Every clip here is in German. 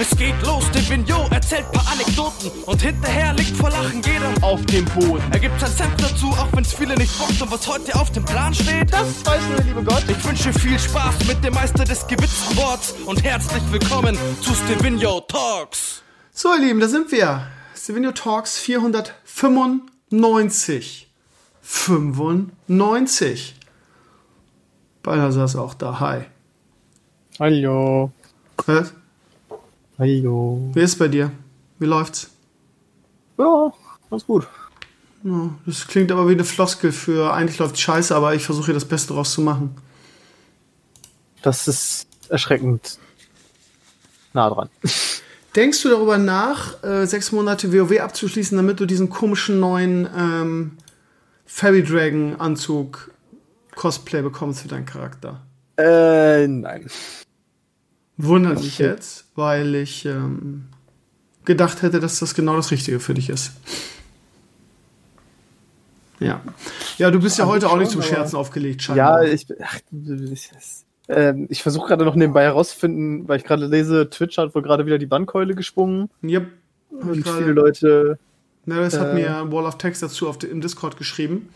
Es geht los, der Vignot erzählt paar Anekdoten und hinterher liegt vor Lachen jeder auf dem Boden. Er gibt sein Senf dazu, auch wenn's viele nicht bockt und was heute auf dem Plan steht, das weiß nur der liebe Gott. Ich wünsche viel Spaß mit dem Meister des gewitzten Worts und herzlich willkommen zu Stevino Talks. So, ihr Lieben, da sind wir. Stevino Talks 495. 95. Balthasar ist auch da. Hi. Hallo. Was? Hallo. Wie ist es bei dir? Wie läuft's? Ja, ganz gut. Ja, das klingt aber wie eine Floskel für eigentlich läuft scheiße, aber ich versuche hier das Beste draus zu machen. Das ist erschreckend nah dran. Denkst du darüber nach, äh, sechs Monate WoW abzuschließen, damit du diesen komischen neuen ähm, Fairy Dragon Anzug Cosplay bekommst für deinen Charakter? Äh, nein. Wundert mich jetzt, weil ich ähm, gedacht hätte, dass das genau das Richtige für dich ist. Ja. Ja, du bist ja heute auch nicht schon, zum Scherzen aufgelegt, Ja, scheinbar. ich, ach, ich, ähm, ich versuche gerade noch nebenbei herauszufinden, weil ich gerade lese, Twitch hat wohl gerade wieder die Bandkeule gesprungen. Yep. Und viele Leute. Neris hat Äh. mir Wall of Text dazu auf, im Discord geschrieben.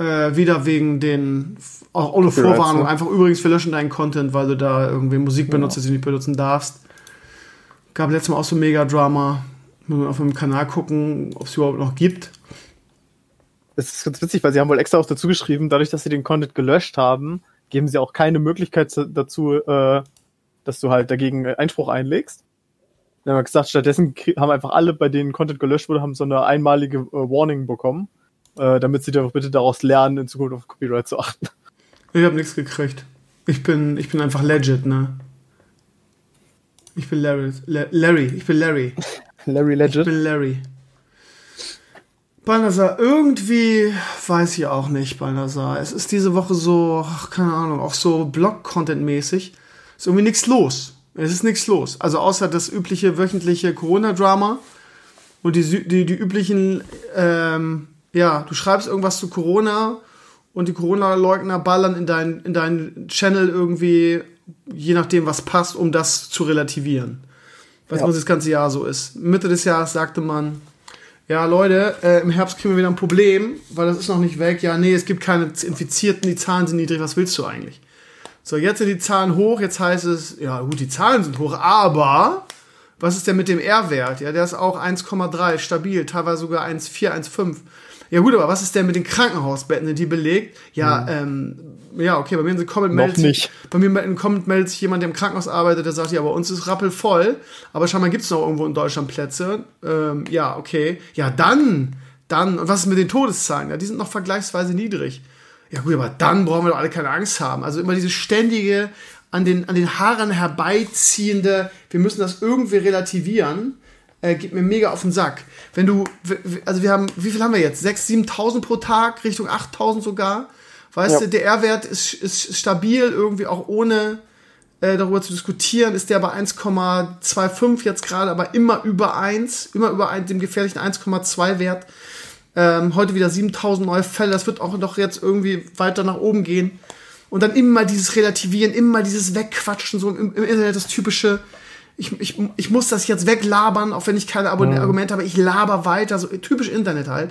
Äh, wieder wegen den, auch ohne Vorwarnung, ne? einfach übrigens, wir löschen deinen Content, weil du da irgendwie Musik benutzt, die du nicht benutzen darfst. Gab letztes Mal auch so mega Drama. Muss man auf meinem Kanal gucken, ob es überhaupt noch gibt. Es ist ganz witzig, weil sie haben wohl extra auch dazu geschrieben, dadurch, dass sie den Content gelöscht haben, geben sie auch keine Möglichkeit zu- dazu, äh, dass du halt dagegen Einspruch einlegst. Dann haben wir gesagt, stattdessen haben einfach alle, bei denen Content gelöscht wurde, haben so eine einmalige äh, Warning bekommen, äh, damit sie doch bitte daraus lernen, in Zukunft auf Copyright zu achten. Ich habe nichts gekriegt. Ich bin, ich bin einfach legit, ne? Ich bin Larry. La- Larry, ich bin Larry. Larry Ich Legend. bin Larry. Balnasar, irgendwie weiß ich auch nicht, Balnasar. Es ist diese Woche so, ach, keine Ahnung, auch so Blog-Content-mäßig. Ist irgendwie nichts los. Es ist nichts los. Also außer das übliche wöchentliche Corona-Drama und die, die, die üblichen, ähm, ja, du schreibst irgendwas zu Corona und die Corona-Leugner ballern in deinen in deinen Channel irgendwie, je nachdem, was passt, um das zu relativieren. Was Ja. das ganze Jahr so ist. Mitte des Jahres sagte man, ja, Leute, äh, im Herbst kriegen wir wieder ein Problem, weil das ist noch nicht weg. Ja, nee, es gibt keine Infizierten, die Zahlen sind niedrig. Was willst du eigentlich? So, jetzt sind die Zahlen hoch. Jetzt heißt es, ja, gut, die Zahlen sind hoch, aber was ist denn mit dem R-Wert? Ja, der ist auch 1,3 stabil, teilweise sogar 1,4, 1,5. Ja, gut, aber was ist denn mit den Krankenhausbetten, sind die belegt? Ja, ähm, ja, okay, bei mir in Comment meldet sich, nicht. bei mir in Comment meldet sich jemand, der im Krankenhaus arbeitet, der sagt, ja, bei uns ist rappelvoll, aber scheinbar gibt es noch irgendwo in Deutschland Plätze. Ähm, ja, okay. Ja, dann, dann, und was ist mit den Todeszahlen? Ja, die sind noch vergleichsweise niedrig. Ja, gut, aber dann brauchen wir doch alle keine Angst haben. Also immer diese ständige, an den, an den Haaren herbeiziehende, wir müssen das irgendwie relativieren, äh, geht mir mega auf den Sack. Wenn du, also wir haben, wie viel haben wir jetzt? 6.000, 7.000 pro Tag, Richtung 8.000 sogar. Weißt Ja. du, der R-Wert ist, ist stabil, irgendwie auch ohne äh, darüber zu diskutieren, ist der bei 1,25 jetzt gerade, aber immer über 1, immer über 1, dem gefährlichen 1,2 Wert. Ähm, heute wieder 7000 neue Fälle, das wird auch noch jetzt irgendwie weiter nach oben gehen. Und dann immer dieses Relativieren, immer dieses Wegquatschen, so im, im Internet das typische, ich, ich, ich muss das jetzt weglabern, auch wenn ich keine Abon Argumente habe, ich laber weiter, so typisch Internet halt.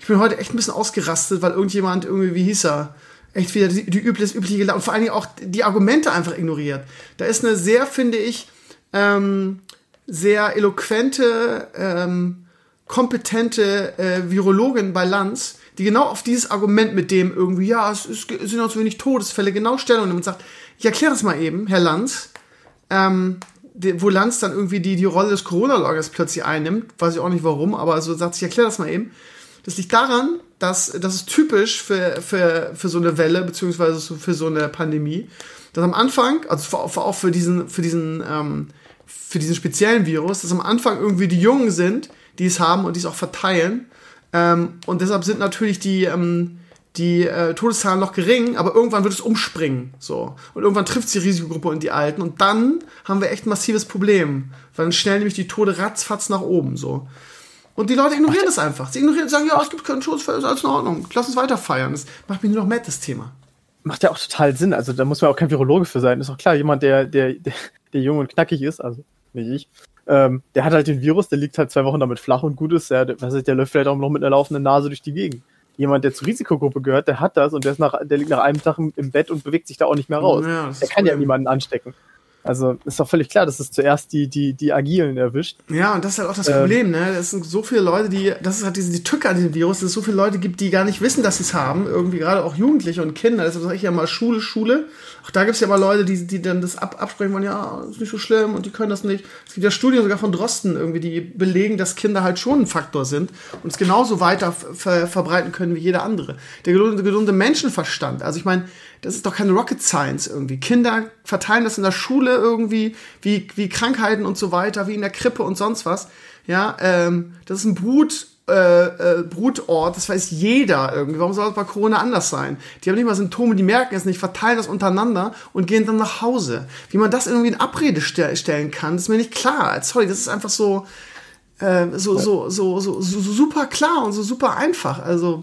Ich bin heute echt ein bisschen ausgerastet, weil irgendjemand irgendwie, wie hieß er, echt wieder die, die übliche, übliche und vor allen Dingen auch die Argumente einfach ignoriert. Da ist eine sehr, finde ich, ähm, sehr eloquente, ähm, kompetente äh, Virologin bei Lanz, die genau auf dieses Argument mit dem irgendwie, ja, es, ist, es sind noch zu wenig Todesfälle, genau Stellung nimmt und sagt, ich erkläre das mal eben, Herr Lanz, ähm, wo Lanz dann irgendwie die, die Rolle des Corona-Lagers plötzlich einnimmt, weiß ich auch nicht warum, aber so sagt, ich erkläre das mal eben. Das liegt daran, dass das ist typisch für, für, für so eine Welle, beziehungsweise für so eine Pandemie, dass am Anfang, also für, für, auch für diesen, für diesen, ähm, für diesen speziellen Virus, dass am Anfang irgendwie die Jungen sind, die es haben und die es auch verteilen. Ähm, und deshalb sind natürlich die, ähm, die äh, Todeszahlen noch gering, aber irgendwann wird es umspringen. So. Und irgendwann trifft es die Risikogruppe und die Alten. Und dann haben wir echt ein massives Problem. Weil dann schnell nämlich die Tode ratzfatz nach oben. So. Und die Leute ignorieren das einfach. Sie ignorieren sagen, ja, es gibt keinen Todesfall, ist alles in Ordnung. Lass uns weiter feiern. Das macht mich nur noch mad, das Thema. Macht ja auch total Sinn. Also da muss man auch kein Virologe für sein. Ist doch klar, jemand, der, der, der, der jung und knackig ist, also nicht ich, ähm, der hat halt den Virus, der liegt halt zwei Wochen damit flach und gut ist, der, ist, der läuft vielleicht auch noch mit einer laufenden Nase durch die Gegend. Jemand, der zur Risikogruppe gehört, der hat das und der, ist nach, der liegt nach einem Tag im, Bett und bewegt sich da auch nicht mehr raus. Ja, der kann ja niemanden anstecken. Also ist doch völlig klar, dass es zuerst die, die, die Agilen erwischt. Ja, und das ist halt auch das ähm, Problem, ne? Es sind so viele Leute, die, das ist halt diese die Tücke an diesem Virus, dass es so viele Leute gibt, die gar nicht wissen, dass sie es haben. Irgendwie gerade auch Jugendliche und Kinder. Deshalb sage ich ja mal Schule, Schule. Auch da gibt es ja mal Leute, die, die dann das ab, absprechen wollen, ja, ist nicht so schlimm und die können das nicht. Es gibt ja Studien sogar von Drosten irgendwie, die belegen, dass Kinder halt schon ein Faktor sind und es genauso weiter ver verbreiten können wie jeder andere. Der gesunde Menschenverstand. Also ich meine, das ist doch keine Rocket Science irgendwie. Kinder verteilen das in der Schule irgendwie, wie, wie Krankheiten und so weiter, wie in der Krippe und sonst was. Ja, ähm, das ist ein Brut, äh, äh, Brutort, das weiß jeder irgendwie. Warum soll das bei Corona anders sein? Die haben nicht mal Symptome, die merken es nicht, verteilen das untereinander und gehen dann nach Hause. Wie man das irgendwie in Abrede ste stellen kann, ist mir nicht klar. Sorry, das ist einfach so, äh, so, so, so, so, so, super klar und so super einfach. Also,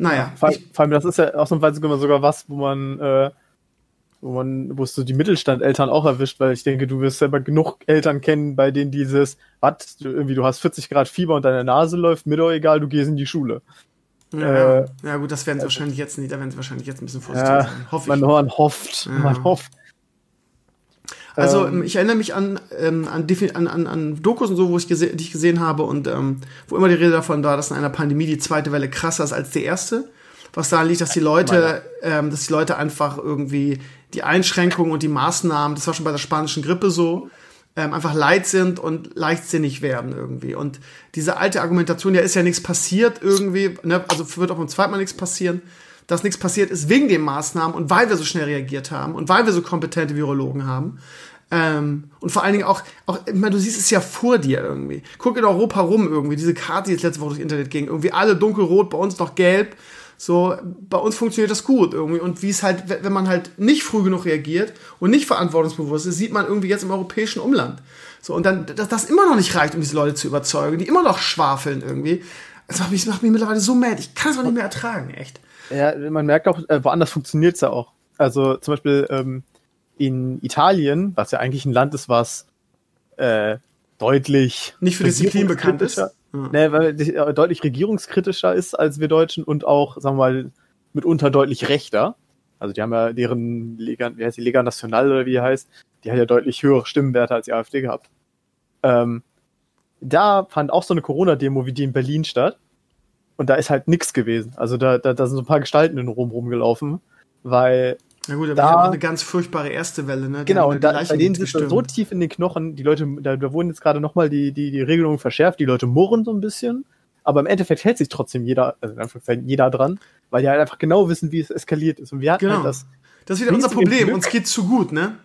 naja. Vor, vor allem, das ist ja ausnahmsweise sogar was, wo man, äh, wo man, wo es so die Mittelstandeltern auch erwischt, weil ich denke, du wirst selber genug Eltern kennen, bei denen dieses, was, irgendwie, du hast 40 Grad Fieber und deine Nase läuft, mir doch egal, du gehst in die Schule. Ja, äh, ja gut, das werden sie wahrscheinlich jetzt nicht, da werden sie wahrscheinlich jetzt ein bisschen vorsichtig ja, sein. Hoffe man, man hofft, ja. man hofft. Also ähm, ich erinnere mich an, ähm, an, an, an, Dokus und so, wo ich die ich gesehen habe und ähm, wo immer die Rede davon war, dass in einer Pandemie die zweite Welle krasser ist als die erste. Was daran liegt, dass die Leute, ähm, dass die Leute einfach irgendwie die Einschränkungen und die Maßnahmen, das war schon bei der spanischen Grippe so, ähm, einfach leid sind und leichtsinnig werden irgendwie. Und diese alte Argumentation, ja ist ja nichts passiert irgendwie, ne? also wird auch beim zweiten Mal nichts passieren dass nichts passiert ist wegen den Maßnahmen und weil wir so schnell reagiert haben und weil wir so kompetente Virologen haben. Ähm, und vor allen Dingen auch, auch, ich meine, du siehst es ja vor dir irgendwie. Guck in Europa rum irgendwie, diese Karte, die jetzt letzte Woche durchs Internet ging, irgendwie alle dunkelrot, bei uns noch gelb. So, bei uns funktioniert das gut irgendwie. Und wie es halt, wenn man halt nicht früh genug reagiert und nicht verantwortungsbewusst ist, sieht man irgendwie jetzt im europäischen Umland. So, und dann, dass das immer noch nicht reicht, um diese Leute zu überzeugen, die immer noch schwafeln irgendwie. Das macht mich, das macht mich mittlerweile so mad. Ich kann es auch nicht mehr ertragen, echt. Ja, man merkt auch, äh, woanders funktioniert es ja auch. Also zum Beispiel ähm, in Italien, was ja eigentlich ein Land ist, was äh, deutlich nicht für Disziplin bekannt ist. Ja. Ne, weil äh, deutlich regierungskritischer ist als wir Deutschen und auch, sagen wir mal, mitunter deutlich rechter. Also die haben ja deren Lega, wie heißt die Lega National oder wie die heißt, die hat ja deutlich höhere Stimmenwerte als die AfD gehabt. Ähm, da fand auch so eine Corona-Demo wie die in Berlin statt. Und da ist halt nichts gewesen. Also da, da, da sind so ein paar Gestalten in Rom rumgelaufen, weil. Na gut, aber da war eine ganz furchtbare erste Welle, ne? Die genau, und da, bei denen sind so tief in den Knochen, die Leute, da, da wurden jetzt gerade nochmal die, die, die Regelungen verschärft, die Leute murren so ein bisschen, aber im Endeffekt hält sich trotzdem jeder, also in Anführungszeichen jeder dran, weil die halt einfach genau wissen, wie es eskaliert ist. Und wir hatten genau. halt das. Das ist wieder unser Problem, uns geht zu gut, ne?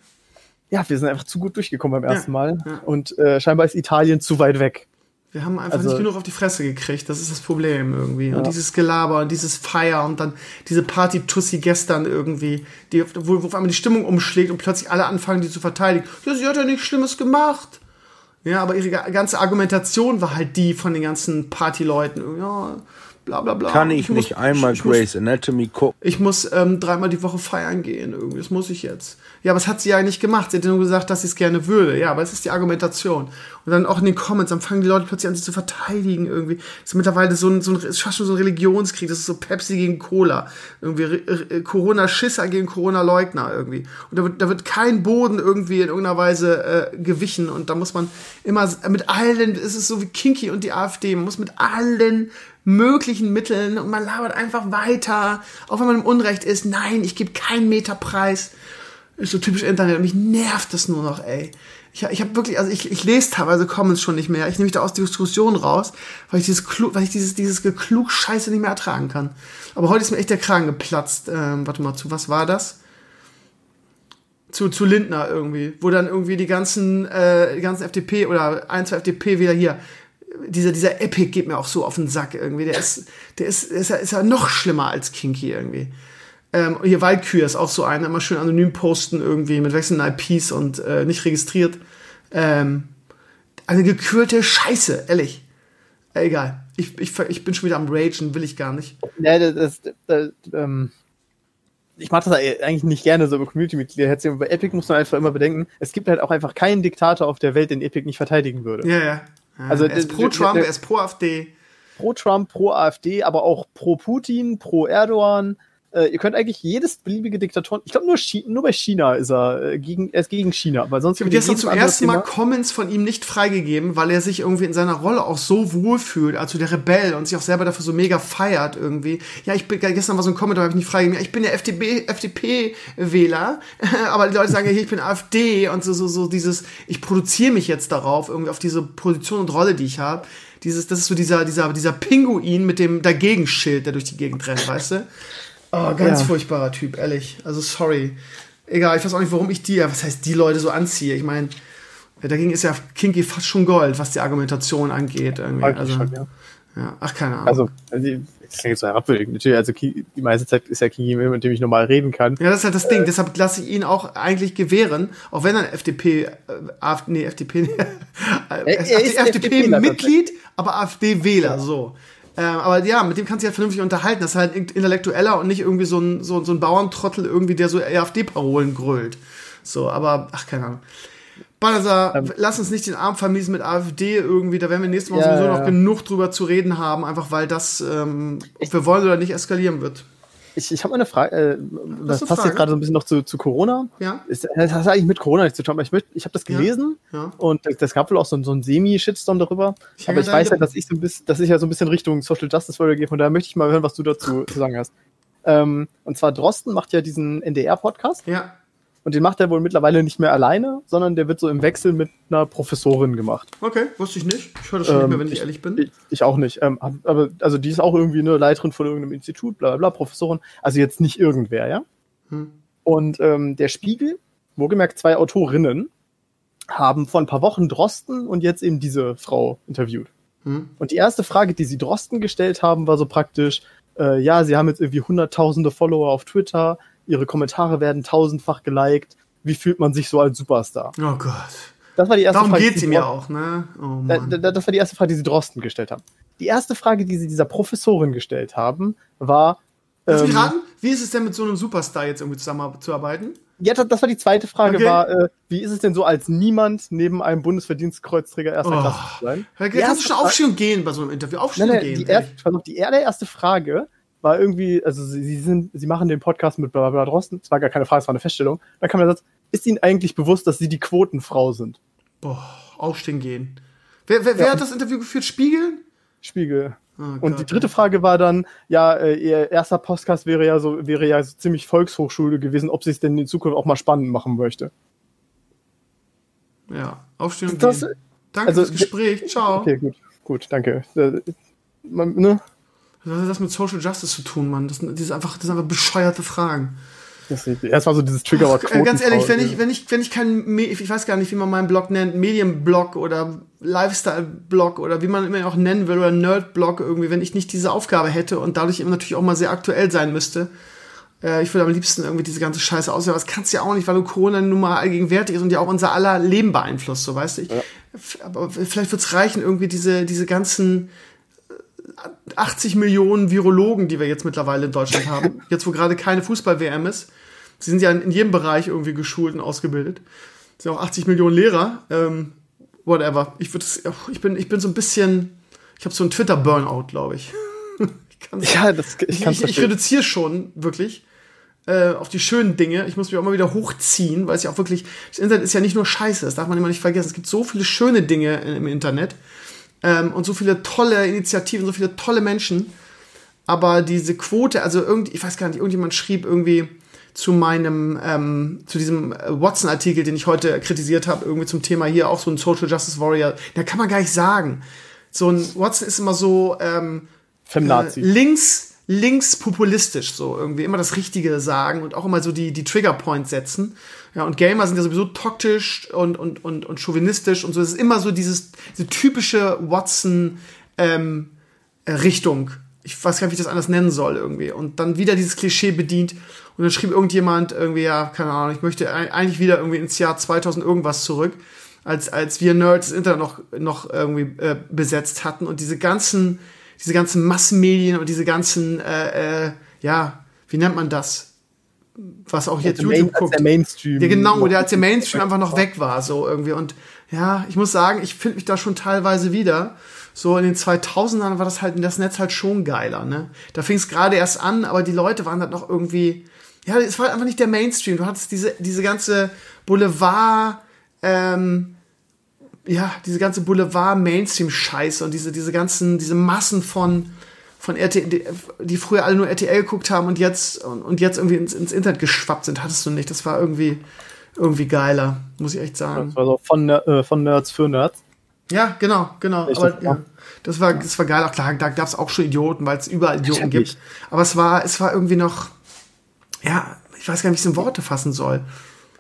Ja, wir sind einfach zu gut durchgekommen beim ersten ja, Mal. Ja. Und äh, scheinbar ist Italien zu weit weg. Wir haben einfach also, nicht genug auf die Fresse gekriegt. Das ist das Problem irgendwie. Ja. Und dieses Gelaber und dieses Feier und dann diese Party-Tussi gestern irgendwie, die, wo, wo auf einmal die Stimmung umschlägt und plötzlich alle anfangen, die zu verteidigen. Ja, sie hat ja nichts Schlimmes gemacht. Ja, aber ihre ganze Argumentation war halt die von den ganzen Partyleuten. Ja, bla bla bla. Kann ich, ich nicht muss, einmal ich, Grey's Anatomy gucken? Ich muss ähm, dreimal die Woche feiern gehen irgendwie. Das muss ich jetzt. Ja, aber das hat sie ja nicht gemacht. Sie hat nur gesagt, dass sie es gerne würde. Ja, aber es ist die Argumentation. Und dann auch in den Comments, dann fangen die Leute plötzlich an, sich zu verteidigen irgendwie. Das ist mittlerweile so ein, so ein, ist fast schon so ein Religionskrieg. Das ist so Pepsi gegen Cola. Irgendwie Corona-Schisser gegen Corona-Leugner irgendwie. Und da wird, da wird kein Boden irgendwie in irgendeiner Weise äh, gewichen. Und da muss man immer mit allen, es ist so wie Kinky und die AfD, man muss mit allen möglichen Mitteln und man labert einfach weiter, auch wenn man im Unrecht ist. Nein, ich gebe keinen Meterpreis. Ist so typisch Internet. Und mich nervt das nur noch, ey. Ich, ich habe wirklich, also ich, ich lese teilweise Comments schon nicht mehr. Ich nehme mich da aus der Diskussion raus, weil ich dieses, weil ich dieses, dieses geklug Scheiße nicht mehr ertragen kann. Aber heute ist mir echt der Kragen geplatzt. Ähm, warte mal, zu was war das? Zu, zu Lindner irgendwie, wo dann irgendwie die ganzen, äh, die ganzen FDP oder ein, zwei FDP wieder hier dieser, dieser Epic geht mir auch so auf den Sack irgendwie. Der ist, der ist, ist, ja, ist ja noch schlimmer als Kinky irgendwie. Ähm, hier Waldkühe ist auch so einer, immer schön anonym posten irgendwie mit wechselnden IPs und äh, nicht registriert. Ähm, eine gekürte Scheiße, ehrlich. Äh, egal. Ich, ich, ich bin schon wieder am Ragen, will ich gar nicht. Ja, das, das, das, ähm, ich mache das eigentlich nicht gerne so über Community-Mitglieder bei Epic muss man einfach immer bedenken, es gibt halt auch einfach keinen Diktator auf der Welt, den Epic nicht verteidigen würde. Ja, ja. Also, er ist pro Trump, er ist pro AfD. Pro Trump, pro AfD, aber auch pro Putin, pro Erdogan, äh, ihr könnt eigentlich jedes beliebige Diktatoren, ich glaube nur, nur bei China ist er äh, gegen, er ist gegen China, aber sonst. Ich habe gestern zum ersten Mal Comments von ihm nicht freigegeben, weil er sich irgendwie in seiner Rolle auch so wohl fühlt, also der Rebell und sich auch selber dafür so mega feiert irgendwie. Ja, ich bin, gestern war so ein Kommentar, habe ich nicht freigegeben. Ja, ich bin der FDP, FDP-Wähler, aber die Leute sagen ja, ich bin AfD und so, so, so dieses, ich produziere mich jetzt darauf, irgendwie auf diese Position und Rolle, die ich habe. Dieses, das ist so dieser, dieser, dieser Pinguin mit dem Dagegenschild, der durch die Gegend rennt, weißt du? Oh, ganz ja. furchtbarer Typ, ehrlich. Also sorry. Egal, ich weiß auch nicht, warum ich die, was heißt die Leute so anziehe. Ich meine, dagegen ist ja Kinky fast schon Gold, was die Argumentation angeht. Irgendwie. Also, schon, ja. ja. Ach, keine Ahnung. Also, also das klingt so herabwürdigend. Natürlich, also die meiste Zeit ist ja Kingy mit dem ich normal reden kann. Ja, das ist halt das Ding. Äh, Deshalb lasse ich ihn auch eigentlich gewähren, auch wenn er FDP, äh, AfD, nee, FDP, nee, FDP-Mitglied, aber AfD-Wähler, ja. so. Ähm, aber ja, mit dem kannst du ja vernünftig unterhalten. Das ist halt intellektueller und nicht irgendwie so ein, so, so ein Bauerntrottel irgendwie, der so AfD-Parolen grölt. So, aber, ach, keine Ahnung. Balazar, ähm, lass uns nicht den Arm vermiesen mit AfD irgendwie, da werden wir nächstes Mal ja, sowieso ja. noch genug drüber zu reden haben, einfach weil das, ähm, ob wir wollen oder nicht, eskalieren wird. Ich, ich habe eine Frage, äh, das passt Frage? jetzt gerade so ein bisschen noch zu, zu Corona. Ja. Ist, das hat eigentlich mit Corona nichts zu tun, aber ich, möcht, ich habe das gelesen ja. Ja. und das gab wohl auch so, so einen Semi-Shitstorm darüber. Ich aber ich weiß ja, dass ich, so ein bisschen, dass ich ja so ein bisschen Richtung Social Justice Warrior gehe, von daher möchte ich mal hören, was du dazu zu sagen hast. Ähm, und zwar Drosten macht ja diesen NDR-Podcast. Ja. Und den macht er wohl mittlerweile nicht mehr alleine, sondern der wird so im Wechsel mit einer Professorin gemacht. Okay, wusste ich nicht. Ich höre das schon ähm, nicht mehr, wenn ich, ich, ehrlich bin. Ich, ich auch nicht. Ähm, aber also die ist auch irgendwie eine Leiterin von irgendeinem Institut, bla bla bla, Professorin. Also jetzt nicht irgendwer, ja? Hm. Und ähm, der Spiegel, wohlgemerkt zwei Autorinnen, haben vor ein paar Wochen Drosten und jetzt eben diese Frau interviewt. Hm. Und die erste Frage, die sie Drosten gestellt haben, war so praktisch, äh, ja, sie haben jetzt irgendwie hunderttausende Follower auf Twitter, ihre Kommentare werden tausendfach geliked. Wie fühlt man sich so als Superstar? Oh Gott. Das war die erste Darum Frage. Darum geht sie mir auch, ne? Oh das war die erste Frage, die sie Drosten gestellt haben. Die erste Frage, die sie dieser Professorin gestellt haben, war. Lass ähm, mich raten, wie ist es denn mit so einem Superstar jetzt irgendwie zusammenzuarbeiten? Ja, das war die zweite Frage, okay. war, äh, wie ist es denn so als niemand neben einem Bundesverdienstkreuzträger erster oh. Klasse zu sein? Ja, kannst du schon aufstehen und gehen bei so einem Interview? Aufstehen nein, gehen. Die, erste, die allererste Frage war irgendwie, also sie, sie sind, sie machen den Podcast mit Barbara Drosten, es war gar keine Frage, es war eine Feststellung. Dann kam der Satz, ist Ihnen eigentlich bewusst, dass Sie die Quotenfrau sind? Boah, aufstehen gehen. Wer, wer, wer hat das Interview geführt? Spiegel? Spiegel. Oh und die dritte Frage war dann, ja, äh, ihr erster Podcast wäre ja so, wäre ja so ziemlich Volkshochschule gewesen, ob sie es denn in Zukunft auch mal spannend machen möchte. Ja, aufstehen und das, gehen. Danke also, fürs Gespräch. Ciao. Okay, gut, gut, danke. Äh, man, ne? Was hat das mit Social Justice zu tun, Mann? Das, das, ist einfach, das sind einfach bescheuerte Fragen. War so dieses Triggerwort. Äh, ganz ehrlich, wenn ich, wenn ich, wenn ich keinen, ich weiß gar nicht, wie man meinen Blog nennt, Medienblog oder Lifestyle-Blog oder wie man immer auch nennen will oder Nerd-Blog irgendwie, wenn ich nicht diese Aufgabe hätte und dadurch eben natürlich auch mal sehr aktuell sein müsste. Äh, ich würde am liebsten irgendwie diese ganze Scheiße aussehen, aber das kannst du ja auch nicht, weil du Corona nun mal allgegenwärtig ist und ja auch unser aller Leben beeinflusst, so weißt du. Ja. Aber vielleicht wird es reichen, irgendwie diese, diese ganzen 80 Millionen Virologen, die wir jetzt mittlerweile in Deutschland haben, jetzt wo gerade keine Fußball-WM ist. Sie sind ja in jedem Bereich irgendwie geschult und ausgebildet. Es sind auch 80 Millionen Lehrer. Ähm, whatever. Ich, ich, bin, ich bin so ein bisschen, ich habe so einen Twitter-Burnout, glaube ich. ich ja, das, ich, ich, ich reduziere schon wirklich äh, auf die schönen Dinge. Ich muss mich auch immer wieder hochziehen, weil es ja auch wirklich, das Internet ist ja nicht nur Scheiße, das darf man immer nicht vergessen. Es gibt so viele schöne Dinge im Internet ähm, und so viele tolle Initiativen, so viele tolle Menschen. Aber diese Quote, also irgendwie, ich weiß gar nicht, irgendjemand schrieb irgendwie zu meinem, ähm, zu diesem Watson-Artikel, den ich heute kritisiert habe, irgendwie zum Thema hier auch so ein Social Justice Warrior. Da kann man gar nicht sagen. So ein Watson ist immer so ähm, äh, links, links populistisch, so irgendwie immer das Richtige sagen und auch immer so die, die Trigger Points setzen. Ja, und Gamer sind ja sowieso toxisch und, und, und, und chauvinistisch und so. Es ist immer so dieses, diese typische Watson, ähm, Richtung. Ich weiß gar nicht, wie ich das anders nennen soll irgendwie. Und dann wieder dieses Klischee bedient. Und dann schrieb irgendjemand irgendwie, ja, keine Ahnung, ich möchte eigentlich wieder irgendwie ins Jahr 2000 irgendwas zurück, als, als wir Nerds das Internet noch, noch irgendwie äh, besetzt hatten und diese ganzen, diese ganzen Massenmedien und diese ganzen, äh, äh, ja, wie nennt man das? Was auch jetzt YouTube Main- guckt. der Mainstream Ja, genau, der als der Mainstream einfach noch weg war, so irgendwie. Und ja, ich muss sagen, ich finde mich da schon teilweise wieder. So in den 2000ern war das halt das Netz halt schon geiler, ne? Da fing es gerade erst an, aber die Leute waren halt noch irgendwie, ja, es war einfach nicht der Mainstream. Du hattest diese, diese ganze Boulevard, ähm, ja, diese ganze Boulevard-Mainstream-Scheiße und diese, diese ganzen, diese Massen von, von RTL, die, früher alle nur RTL geguckt haben und jetzt, und, und jetzt irgendwie ins, ins Internet geschwappt sind, hattest du nicht. Das war irgendwie, irgendwie geiler, muss ich echt sagen. Das war so von, äh, von Nerds für Nerds. Ja, genau, genau. Echt, Aber, das ja, war- das war, das war geil. Auch klar, da gab es auch schon Idioten, weil es überall Idioten gibt. Aber es war, es war irgendwie noch, ja, ich weiß gar nicht, wie ich es in Worte fassen soll.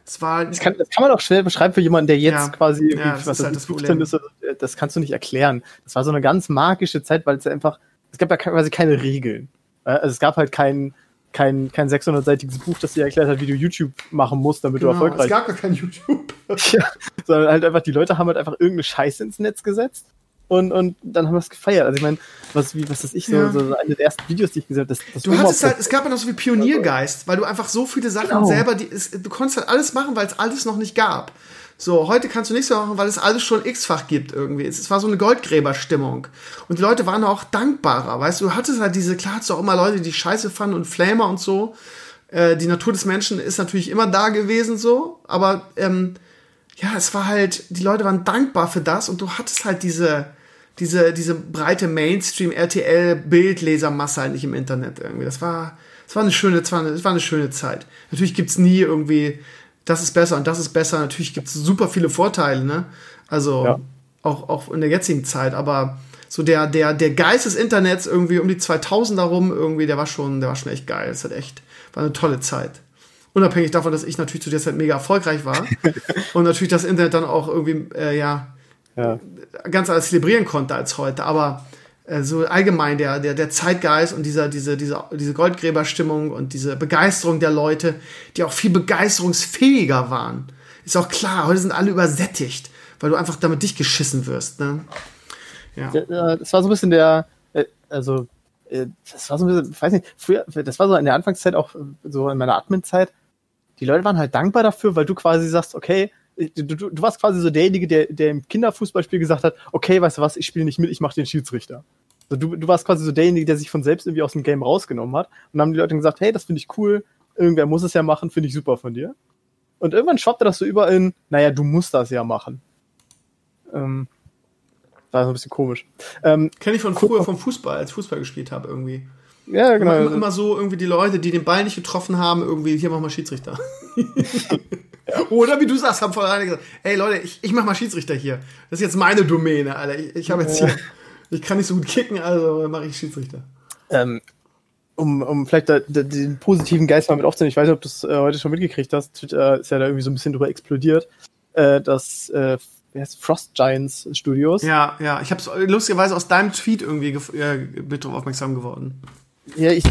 Es war, Das kann, das kann man auch schwer beschreiben für jemanden, der jetzt Ja. quasi Ja, das was ist halt das ich, 15 Problem. ist. Das kannst du nicht erklären. Das war so eine ganz magische Zeit, weil es ja einfach, es gab ja quasi keine Regeln. Äh, Also es gab halt kein, kein, kein 600-seitiges Buch, das dir erklärt hat, wie du YouTube machen musst, damit du genau, es erfolgreich gab gar kein YouTube. Ja, sondern halt einfach, die Leute haben halt einfach irgendeine Scheiße ins Netz gesetzt und, und dann haben wir es gefeiert. Also ich meine, was, wie, was ist ich, so, Ja. so eine der ersten Videos, die ich gesehen habe, das, das Du hattest halt, es gab ja noch so wie Pioniergeist, weil du einfach so viele Sachen Genau. selber, die, es, du konntest halt alles machen, weil es alles noch nicht gab. So, heute kannst du nichts mehr machen, weil es alles schon x-fach gibt irgendwie. Es, war so eine Goldgräberstimmung. Und die Leute waren auch dankbarer, weißt du, du hattest halt diese, klar hattest du auch immer Leute, die Scheiße fanden und Flamer und so. Äh, die Natur des Menschen ist natürlich immer da gewesen so, aber ähm, ja, es war halt, die Leute waren dankbar für das und du hattest halt diese, diese, diese breite Mainstream-RTL-Bildlesermasse halt nicht im Internet irgendwie. Das war, das war eine schöne, das war eine schöne Zeit. Natürlich gibt's nie irgendwie, das ist besser und das ist besser. Natürlich gibt's super viele Vorteile, ne? Also Ja. auch, auch in der jetzigen Zeit, aber so der, der, der Geist des Internets irgendwie um die 2000 herum irgendwie, der war schon, der war schon echt geil. Das hat echt, war eine tolle Zeit. Unabhängig davon, dass ich natürlich zu der Zeit mega erfolgreich war und natürlich das Internet dann auch irgendwie, äh, ja, ja. ganz anders zelebrieren konnte als heute. Aber so allgemein der, der, der Zeitgeist und dieser, diese, diese, diese Goldgräberstimmung und diese Begeisterung der Leute, die auch viel begeisterungsfähiger waren. Ist auch klar, heute sind alle übersättigt, weil du einfach damit dich geschissen wirst. Ne? Ja. Äh, Das war so ein bisschen der, äh, also, äh, das war so ein bisschen, ich weiß nicht, früher, das war so in der Anfangszeit auch, äh, so in meiner Admin-Zeit, die Leute waren halt dankbar dafür, weil du quasi sagst, okay, du, du, du warst quasi so derjenige, der, der im Kinderfußballspiel gesagt hat, okay, weißt du was, ich spiele nicht mit, ich mache den Schiedsrichter. Also du, du warst quasi so derjenige, der sich von selbst irgendwie aus dem Game rausgenommen hat. Und dann haben die Leute gesagt, hey, das finde ich cool, irgendwer muss es ja machen, finde ich super von dir. Und irgendwann schwappte das so über in, naja, du musst das ja machen. Ähm, war so ein bisschen komisch. Ähm, Kenne ich von früher vom Fußball, als ich Fußball gespielt habe irgendwie. Ja, genau. Immer, immer, immer so irgendwie die Leute, die den Ball nicht getroffen haben, irgendwie, hier mach mal Schiedsrichter. Oder wie du sagst, haben vorher alle gesagt, ey Leute, ich, ich mach mal Schiedsrichter hier. Das ist jetzt meine Domäne, Alter. Ich, ich habe jetzt hier, ich kann nicht so gut kicken, also mache ich Schiedsrichter. ähm, um, um vielleicht da, da, den positiven Geist mal mit aufzunehmen, ich weiß nicht, ob du es äh, heute schon mitgekriegt hast, Twitter ist ja da irgendwie so ein bisschen drüber explodiert, äh, dass äh, wie heißt Frost Giants Studios. Ja, ja, ich habe lustigerweise aus deinem Tweet irgendwie äh, mit drauf aufmerksam geworden. Ja, ich,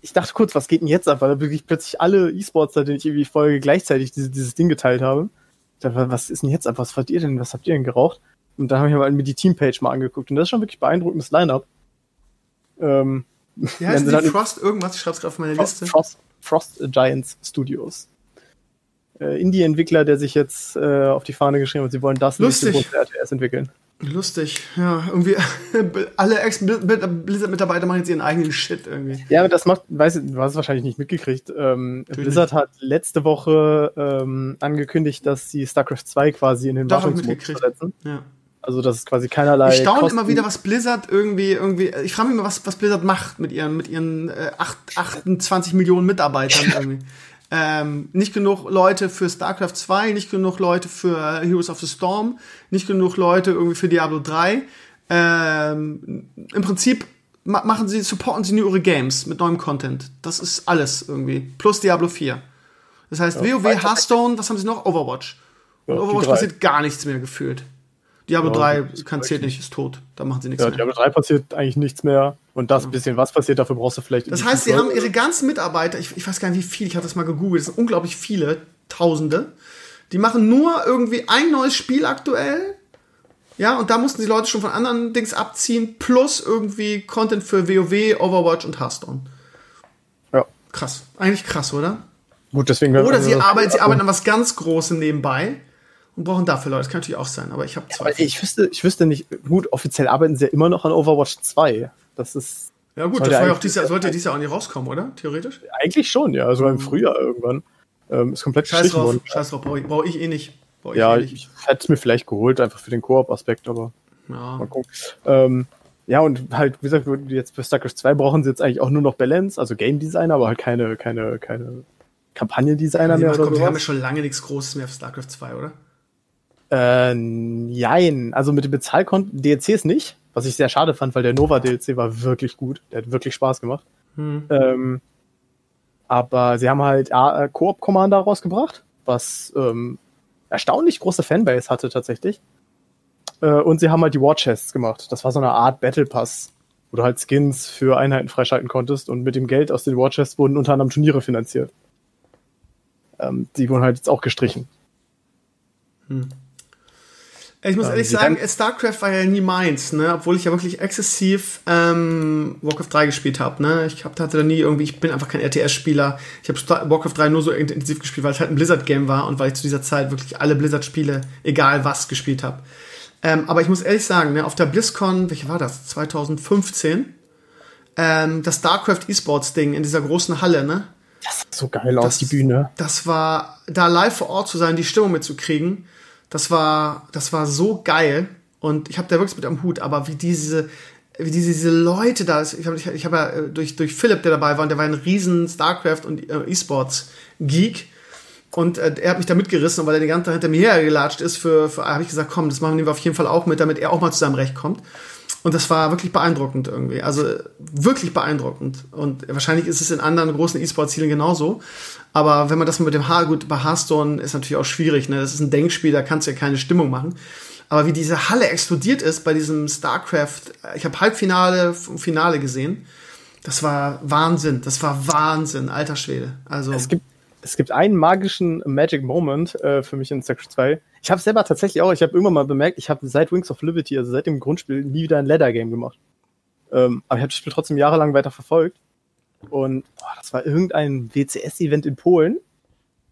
ich dachte kurz, was geht denn jetzt ab, weil da wirklich plötzlich alle E-Sportler, denen ich irgendwie folge, gleichzeitig diese, dieses Ding geteilt haben. Ich dachte, was ist denn jetzt ab? Was habt ihr denn? Was habt ihr denn geraucht? Und dann habe ich mal mir die Teampage mal angeguckt und das ist schon wirklich beeindruckendes Line-Up. Ähm, Wie heißt die dann- Frost irgendwas? Ich schreib's gerade auf meine Frost, Liste. Frost, Frost Giants Studios. Äh, Indie-Entwickler, der sich jetzt äh, auf die Fahne geschrieben hat, sie wollen das Lustig. nächste große RTS entwickeln. Lustig, ja, irgendwie alle Ex-Blizzard-Mitarbeiter machen jetzt ihren eigenen Shit irgendwie. Ja, aber das macht, weiß ich, du hast es wahrscheinlich nicht mitgekriegt. Ähm, Blizzard hat letzte Woche ähm, angekündigt, dass sie StarCraft 2 quasi in den Wartungsmodus versetzen. Ja. Also das ist quasi keinerlei. Ich staune immer wieder, was Blizzard irgendwie, irgendwie, ich frage mich immer, was, was Blizzard macht mit ihren, mit ihren äh, acht, 28 Millionen Mitarbeitern irgendwie. Ähm, nicht genug Leute für StarCraft 2, nicht genug Leute für Heroes of the Storm, nicht genug Leute irgendwie für Diablo 3. Ähm, Im Prinzip ma machen sie, supporten sie nur ihre Games mit neuem Content. Das ist alles irgendwie. Plus Diablo 4. Das heißt, WoW, Hearthstone, was haben sie noch? Overwatch. Und Ja, Overwatch passiert gar nichts mehr gefühlt. Diablo Ja, 3 das ist kann zählt nicht, ist tot. Da machen sie nichts Ja, mehr. Diablo 3 passiert eigentlich nichts mehr. Und das bisschen, was passiert, dafür brauchst du vielleicht. Das heißt, sie haben ihre ganzen Mitarbeiter, ich, ich weiß gar nicht wie viel, ich habe das mal gegoogelt, das sind unglaublich viele, Tausende. Die machen nur irgendwie ein neues Spiel aktuell. Ja, und da mussten die Leute schon von anderen Dings abziehen, plus irgendwie Content für WoW, Overwatch und Hearthstone. Ja. Krass. Eigentlich krass, oder? Gut, deswegen. Oder sie arbeiten, sie arbeiten an was ganz Großem nebenbei und brauchen dafür Leute. Das kann natürlich auch sein, aber ich habe zwei. Ja, ich wüsste, ich wüsste nicht, gut, offiziell arbeiten sie ja immer noch an Overwatch 2. Das ist. Ja, gut, das war ja auch dieses Jahr, sollte dieses Jahr auch nicht rauskommen, oder? Theoretisch? Eigentlich schon, ja. Also im Frühjahr irgendwann. Ähm, ist komplett Scheiß drauf, Scheiß drauf, brauche ich, brauch ich eh nicht. Ich ja, eh nicht. ich hätte es mir vielleicht geholt, einfach für den Koop-Aspekt, aber. Ja. Mal gucken. Ähm, ja, und halt, wie gesagt, jetzt bei StarCraft 2 brauchen sie jetzt eigentlich auch nur noch Balance, also Game Designer, aber halt keine, keine, keine Kampagnendesigner mehr. Oder wir haben ja schon lange nichts Großes mehr für StarCraft 2, oder? Äh, jein. Also mit den Bezahlkonten, DLCs nicht, was ich sehr schade fand, weil der Nova DLC war wirklich gut. Der hat wirklich Spaß gemacht. Hm. Ähm, aber sie haben halt äh, Koop Commander rausgebracht, was ähm, erstaunlich große Fanbase hatte tatsächlich. Äh, und sie haben halt die War Chests gemacht. Das war so eine Art Battle Pass, wo du halt Skins für Einheiten freischalten konntest und mit dem Geld aus den War Chests wurden unter anderem Turniere finanziert. Ähm, die wurden halt jetzt auch gestrichen. Hm. Ich muss ehrlich sagen, StarCraft war ja nie meins, ne? Obwohl ich ja wirklich exzessiv ähm, Warcraft 3 gespielt habe, ne? Ich hab, hatte da nie irgendwie, ich bin einfach kein RTS-Spieler. Ich habe Warcraft 3 nur so intensiv gespielt, weil es halt ein Blizzard-Game war und weil ich zu dieser Zeit wirklich alle Blizzard-Spiele, egal was, gespielt habe. Ähm, aber ich muss ehrlich sagen, ne, auf der BlizzCon, welche war das? 2015, ähm, das StarCraft E-Sports-Ding in dieser großen Halle, ne? Das sah so geil aus, die Bühne. Das war, da live vor Ort zu sein, die Stimmung mitzukriegen das war, das war so geil. Und ich habe da wirklich mit am Hut, aber wie diese, wie diese, diese Leute da, ich habe ich hab ja äh, durch, durch Philipp, der dabei war, und der war ein riesen StarCraft und äh, E-Sports-Geek. Und äh, er hat mich da mitgerissen, und weil er die ganze Zeit hinter mir hergelatscht ist, für, für habe ich gesagt, komm, das machen wir auf jeden Fall auch mit, damit er auch mal zu seinem Recht kommt. Und das war wirklich beeindruckend irgendwie. Also wirklich beeindruckend. Und wahrscheinlich ist es in anderen großen E-Sport-Zielen genauso. Aber wenn man das mit dem Haar, gut, bei Hearthstone ist natürlich auch schwierig, ne? Das ist ein Denkspiel, da kannst du ja keine Stimmung machen. Aber wie diese Halle explodiert ist bei diesem StarCraft, ich habe Halbfinale, Finale gesehen. Das war Wahnsinn. Das war Wahnsinn, alter Schwede. Also. Es gibt, es gibt einen magischen Magic Moment äh, für mich in StarCraft 2 ich habe selber tatsächlich auch, ich habe irgendwann mal bemerkt, ich habe seit Wings of Liberty, also seit dem Grundspiel, nie wieder ein Ladder-Game gemacht. Ähm, aber ich habe das Spiel trotzdem jahrelang weiter verfolgt. Und boah, das war irgendein WCS-Event in Polen.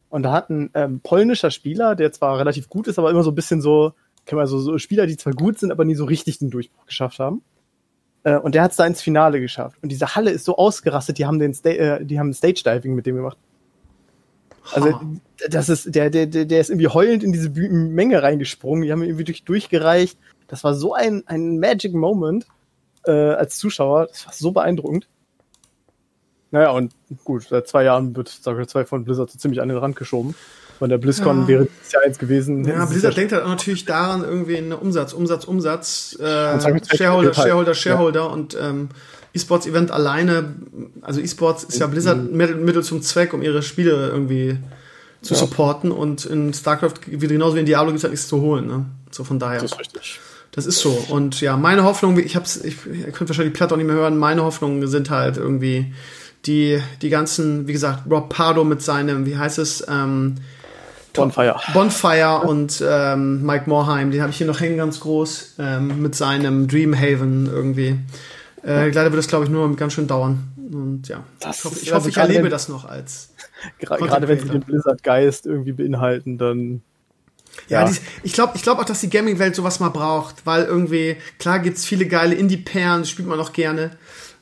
Und da hat ein ähm, polnischer Spieler, der zwar relativ gut ist, aber immer so ein bisschen so, kann man so, so Spieler, die zwar gut sind, aber nie so richtig den Durchbruch geschafft haben. Äh, und der hat es da ins Finale geschafft. Und diese Halle ist so ausgerastet, die haben den Sta äh, die haben Stage Diving mit dem gemacht. Also, das ist, der, der, der ist irgendwie heulend in diese Menge reingesprungen. Die haben ihn irgendwie durch, durchgereicht. Das war so ein, ein Magic Moment äh, als Zuschauer. Das war so beeindruckend. Naja, und gut, seit zwei Jahren wird StarCraft 2 von Blizzard so ziemlich an den Rand geschoben. Von der BlizzCon ja. wäre es ja eins gewesen. Ja, Blizzard denkt halt auch natürlich daran, irgendwie einen Umsatz, Umsatz, Umsatz, äh, Shareholder, Shareholder, Shareholder ja. und ähm, E-Sports-Event alleine, also E-Sports ist ja Blizzard mhm. Mittel, Mittel zum Zweck, um ihre Spiele irgendwie zu ja. supporten und in StarCraft, wie genauso wie in Diablo, gibt es halt nichts zu holen. Ne? So von daher. Das ist richtig. Das ist so. Und ja, meine Hoffnung, ich hab's, ich, ihr könnt wahrscheinlich die Platte auch nicht mehr hören, meine Hoffnungen sind halt irgendwie die, die ganzen, wie gesagt, Rob Pardo mit seinem, wie heißt es, ähm, Bonfire. Bonfire und ähm, Mike Morheim, den habe ich hier noch hängen ganz groß, ähm, mit seinem Dreamhaven irgendwie. Äh, leider wird das, glaube ich, nur ganz schön dauern. Und ja, das ich hoffe, ich, hoffe, ich erlebe das noch als. Gerade wenn sie den Blizzard-Geist irgendwie beinhalten, dann. Ja, ja die, ich glaube ich glaub auch, dass die Gaming-Welt sowas mal braucht, weil irgendwie, klar gibt's viele geile Indie-Perlen, spielt man auch gerne,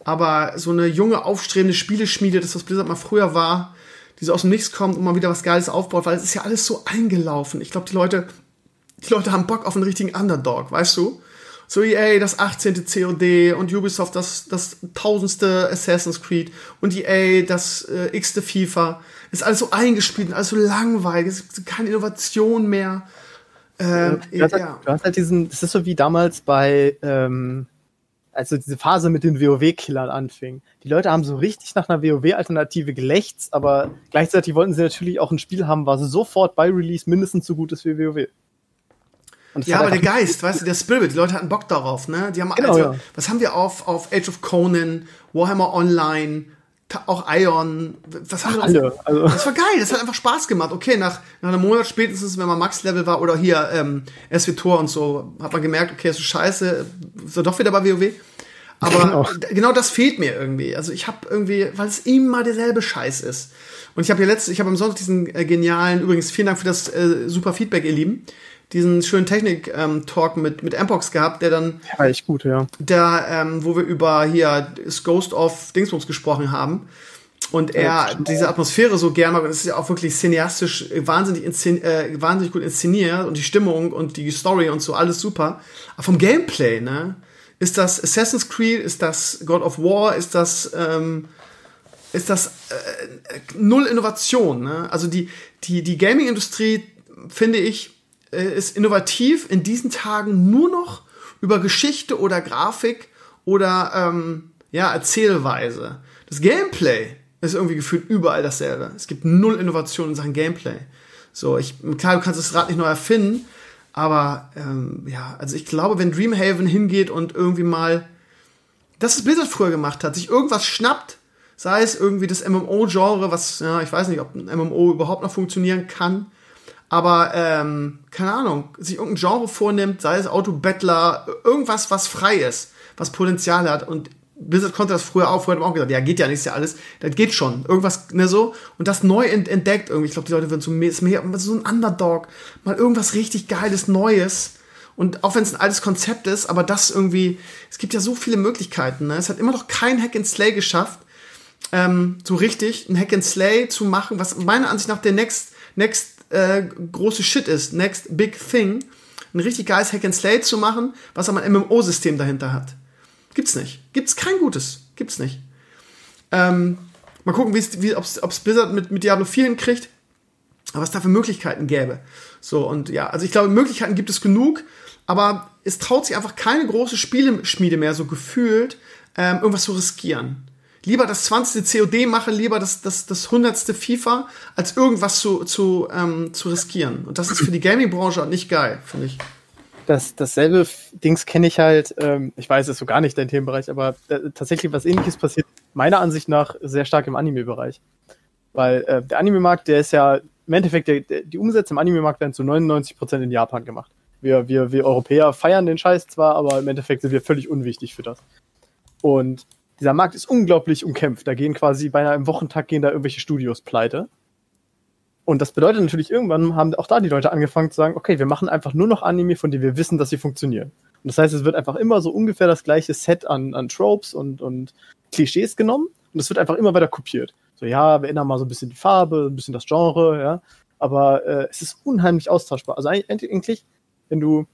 aber so eine junge, aufstrebende Spieleschmiede, das was Blizzard mal früher war, die so aus dem Nichts kommt und mal wieder was Geiles aufbaut, weil es ist ja alles so eingelaufen. Ich glaube, die Leute, die Leute haben Bock auf einen richtigen Underdog, weißt du? So EA das 18. COD und Ubisoft das, das tausendste Assassin's Creed und EA das äh, x-te FIFA. Ist alles so eingespielt und alles so langweilig, es ist keine Innovation mehr. Ähm, du, hast halt, ja. du hast halt diesen, das ist so wie damals bei, ähm, also diese Phase mit den WoW-Killern anfing. Die Leute haben so richtig nach einer WoW-Alternative gelächzt, aber gleichzeitig wollten sie natürlich auch ein Spiel haben, was sofort bei Release mindestens so gut ist wie WoW ja, aber der Geist, weißt du, der Spirit, die Leute hatten Bock darauf, ne? Die haben genau, also, ja. was haben wir auf, auf Age of Conan, Warhammer Online, auch Ion, was haben wir alle, also. Das war geil, das hat einfach Spaß gemacht. Okay, nach, nach einem Monat spätestens, wenn man Max-Level war oder hier ähm, SW Tor und so, hat man gemerkt, okay, ist so scheiße, so doch wieder bei WoW. Aber genau. genau das fehlt mir irgendwie. Also ich habe irgendwie, weil es immer derselbe Scheiß ist. Und ich habe ja letztes, ich habe am Sonntag diesen äh, genialen, übrigens vielen Dank für das äh, super Feedback, ihr Lieben, diesen schönen Technik-Talk ähm, mit, mit Ambox gehabt, der dann. Ja, echt gut, ja. Der, ähm, wo wir über hier das Ghost of Dingsbums gesprochen haben. Und er ja, diese Atmosphäre so gern mag, und es ist ja auch wirklich cineastisch wahnsinnig, äh, wahnsinnig gut inszeniert und die Stimmung und die Story und so, alles super. Aber vom Gameplay, ne? Ist das Assassin's Creed, ist das God of War, ist das, ähm, ist das äh, null Innovation, ne? Also die, die, die Gaming-Industrie, finde ich, äh, ist innovativ in diesen Tagen nur noch über Geschichte oder Grafik oder ähm, ja, Erzählweise. Das Gameplay ist irgendwie gefühlt überall dasselbe. Es gibt null Innovation in Sachen Gameplay. So, ich, klar, du kannst das Rad nicht neu erfinden, aber ähm, ja, also ich glaube, wenn Dreamhaven hingeht und irgendwie mal das, was Blizzard früher gemacht hat, sich irgendwas schnappt, sei es irgendwie das MMO-Genre, was, ja, ich weiß nicht, ob ein MMO überhaupt noch funktionieren kann, aber ähm, keine Ahnung, sich irgendein Genre vornimmt, sei es Auto-Battler, irgendwas, was frei ist, was Potenzial hat. Und Blizzard konnte das früher auch, früher haben auch gesagt, ja, geht ja nicht, ist ja alles, das geht schon, irgendwas, ne, so, und das neu entdeckt irgendwie, ich glaube, die Leute würden so so ein Underdog, mal irgendwas richtig Geiles, Neues, und auch wenn es ein altes Konzept ist, aber das irgendwie, es gibt ja so viele Möglichkeiten, ne, es hat immer noch kein Hack and Slay geschafft, ähm, so richtig ein Hack and Slay zu machen, was meiner Ansicht nach der next, next äh, große Shit ist, next big thing, ein richtig geiles Hack and Slay zu machen, was aber ein MMO-System dahinter hat. Gibt's nicht. Gibt's kein gutes. Gibt's nicht. Ähm, mal gucken, wie ob es Blizzard mit, mit Diablo 4 hinkriegt. Aber was da für Möglichkeiten gäbe. So, und ja, also ich glaube, Möglichkeiten gibt es genug, aber es traut sich einfach keine große Spieleschmiede mehr, so gefühlt, ähm, irgendwas zu riskieren lieber das 20. COD machen, lieber das, das, das 100. FIFA, als irgendwas zu, zu, ähm, zu riskieren. Und das ist für die Gaming-Branche nicht geil, finde ich. Das, dasselbe Dings kenne ich halt, ähm, ich weiß, es ist so gar nicht dein Themenbereich, aber äh, tatsächlich was ähnliches passiert, meiner Ansicht nach, sehr stark im Anime-Bereich. Weil äh, der Anime-Markt, der ist ja, im Endeffekt, der, der, die Umsätze im Anime-Markt werden zu 99% in Japan gemacht. Wir, wir, wir Europäer feiern den Scheiß zwar, aber im Endeffekt sind wir völlig unwichtig für das. Und dieser Markt ist unglaublich umkämpft. Da gehen quasi beinahe im Wochentag gehen da irgendwelche Studios pleite. Und das bedeutet natürlich, irgendwann haben auch da die Leute angefangen zu sagen, okay, wir machen einfach nur noch Anime, von denen wir wissen, dass sie funktionieren. Und das heißt, es wird einfach immer so ungefähr das gleiche Set an, an Tropes und, und Klischees genommen und es wird einfach immer weiter kopiert. So, ja, wir ändern mal so ein bisschen die Farbe, ein bisschen das Genre, ja. Aber äh, es ist unheimlich austauschbar. Also eigentlich, wenn du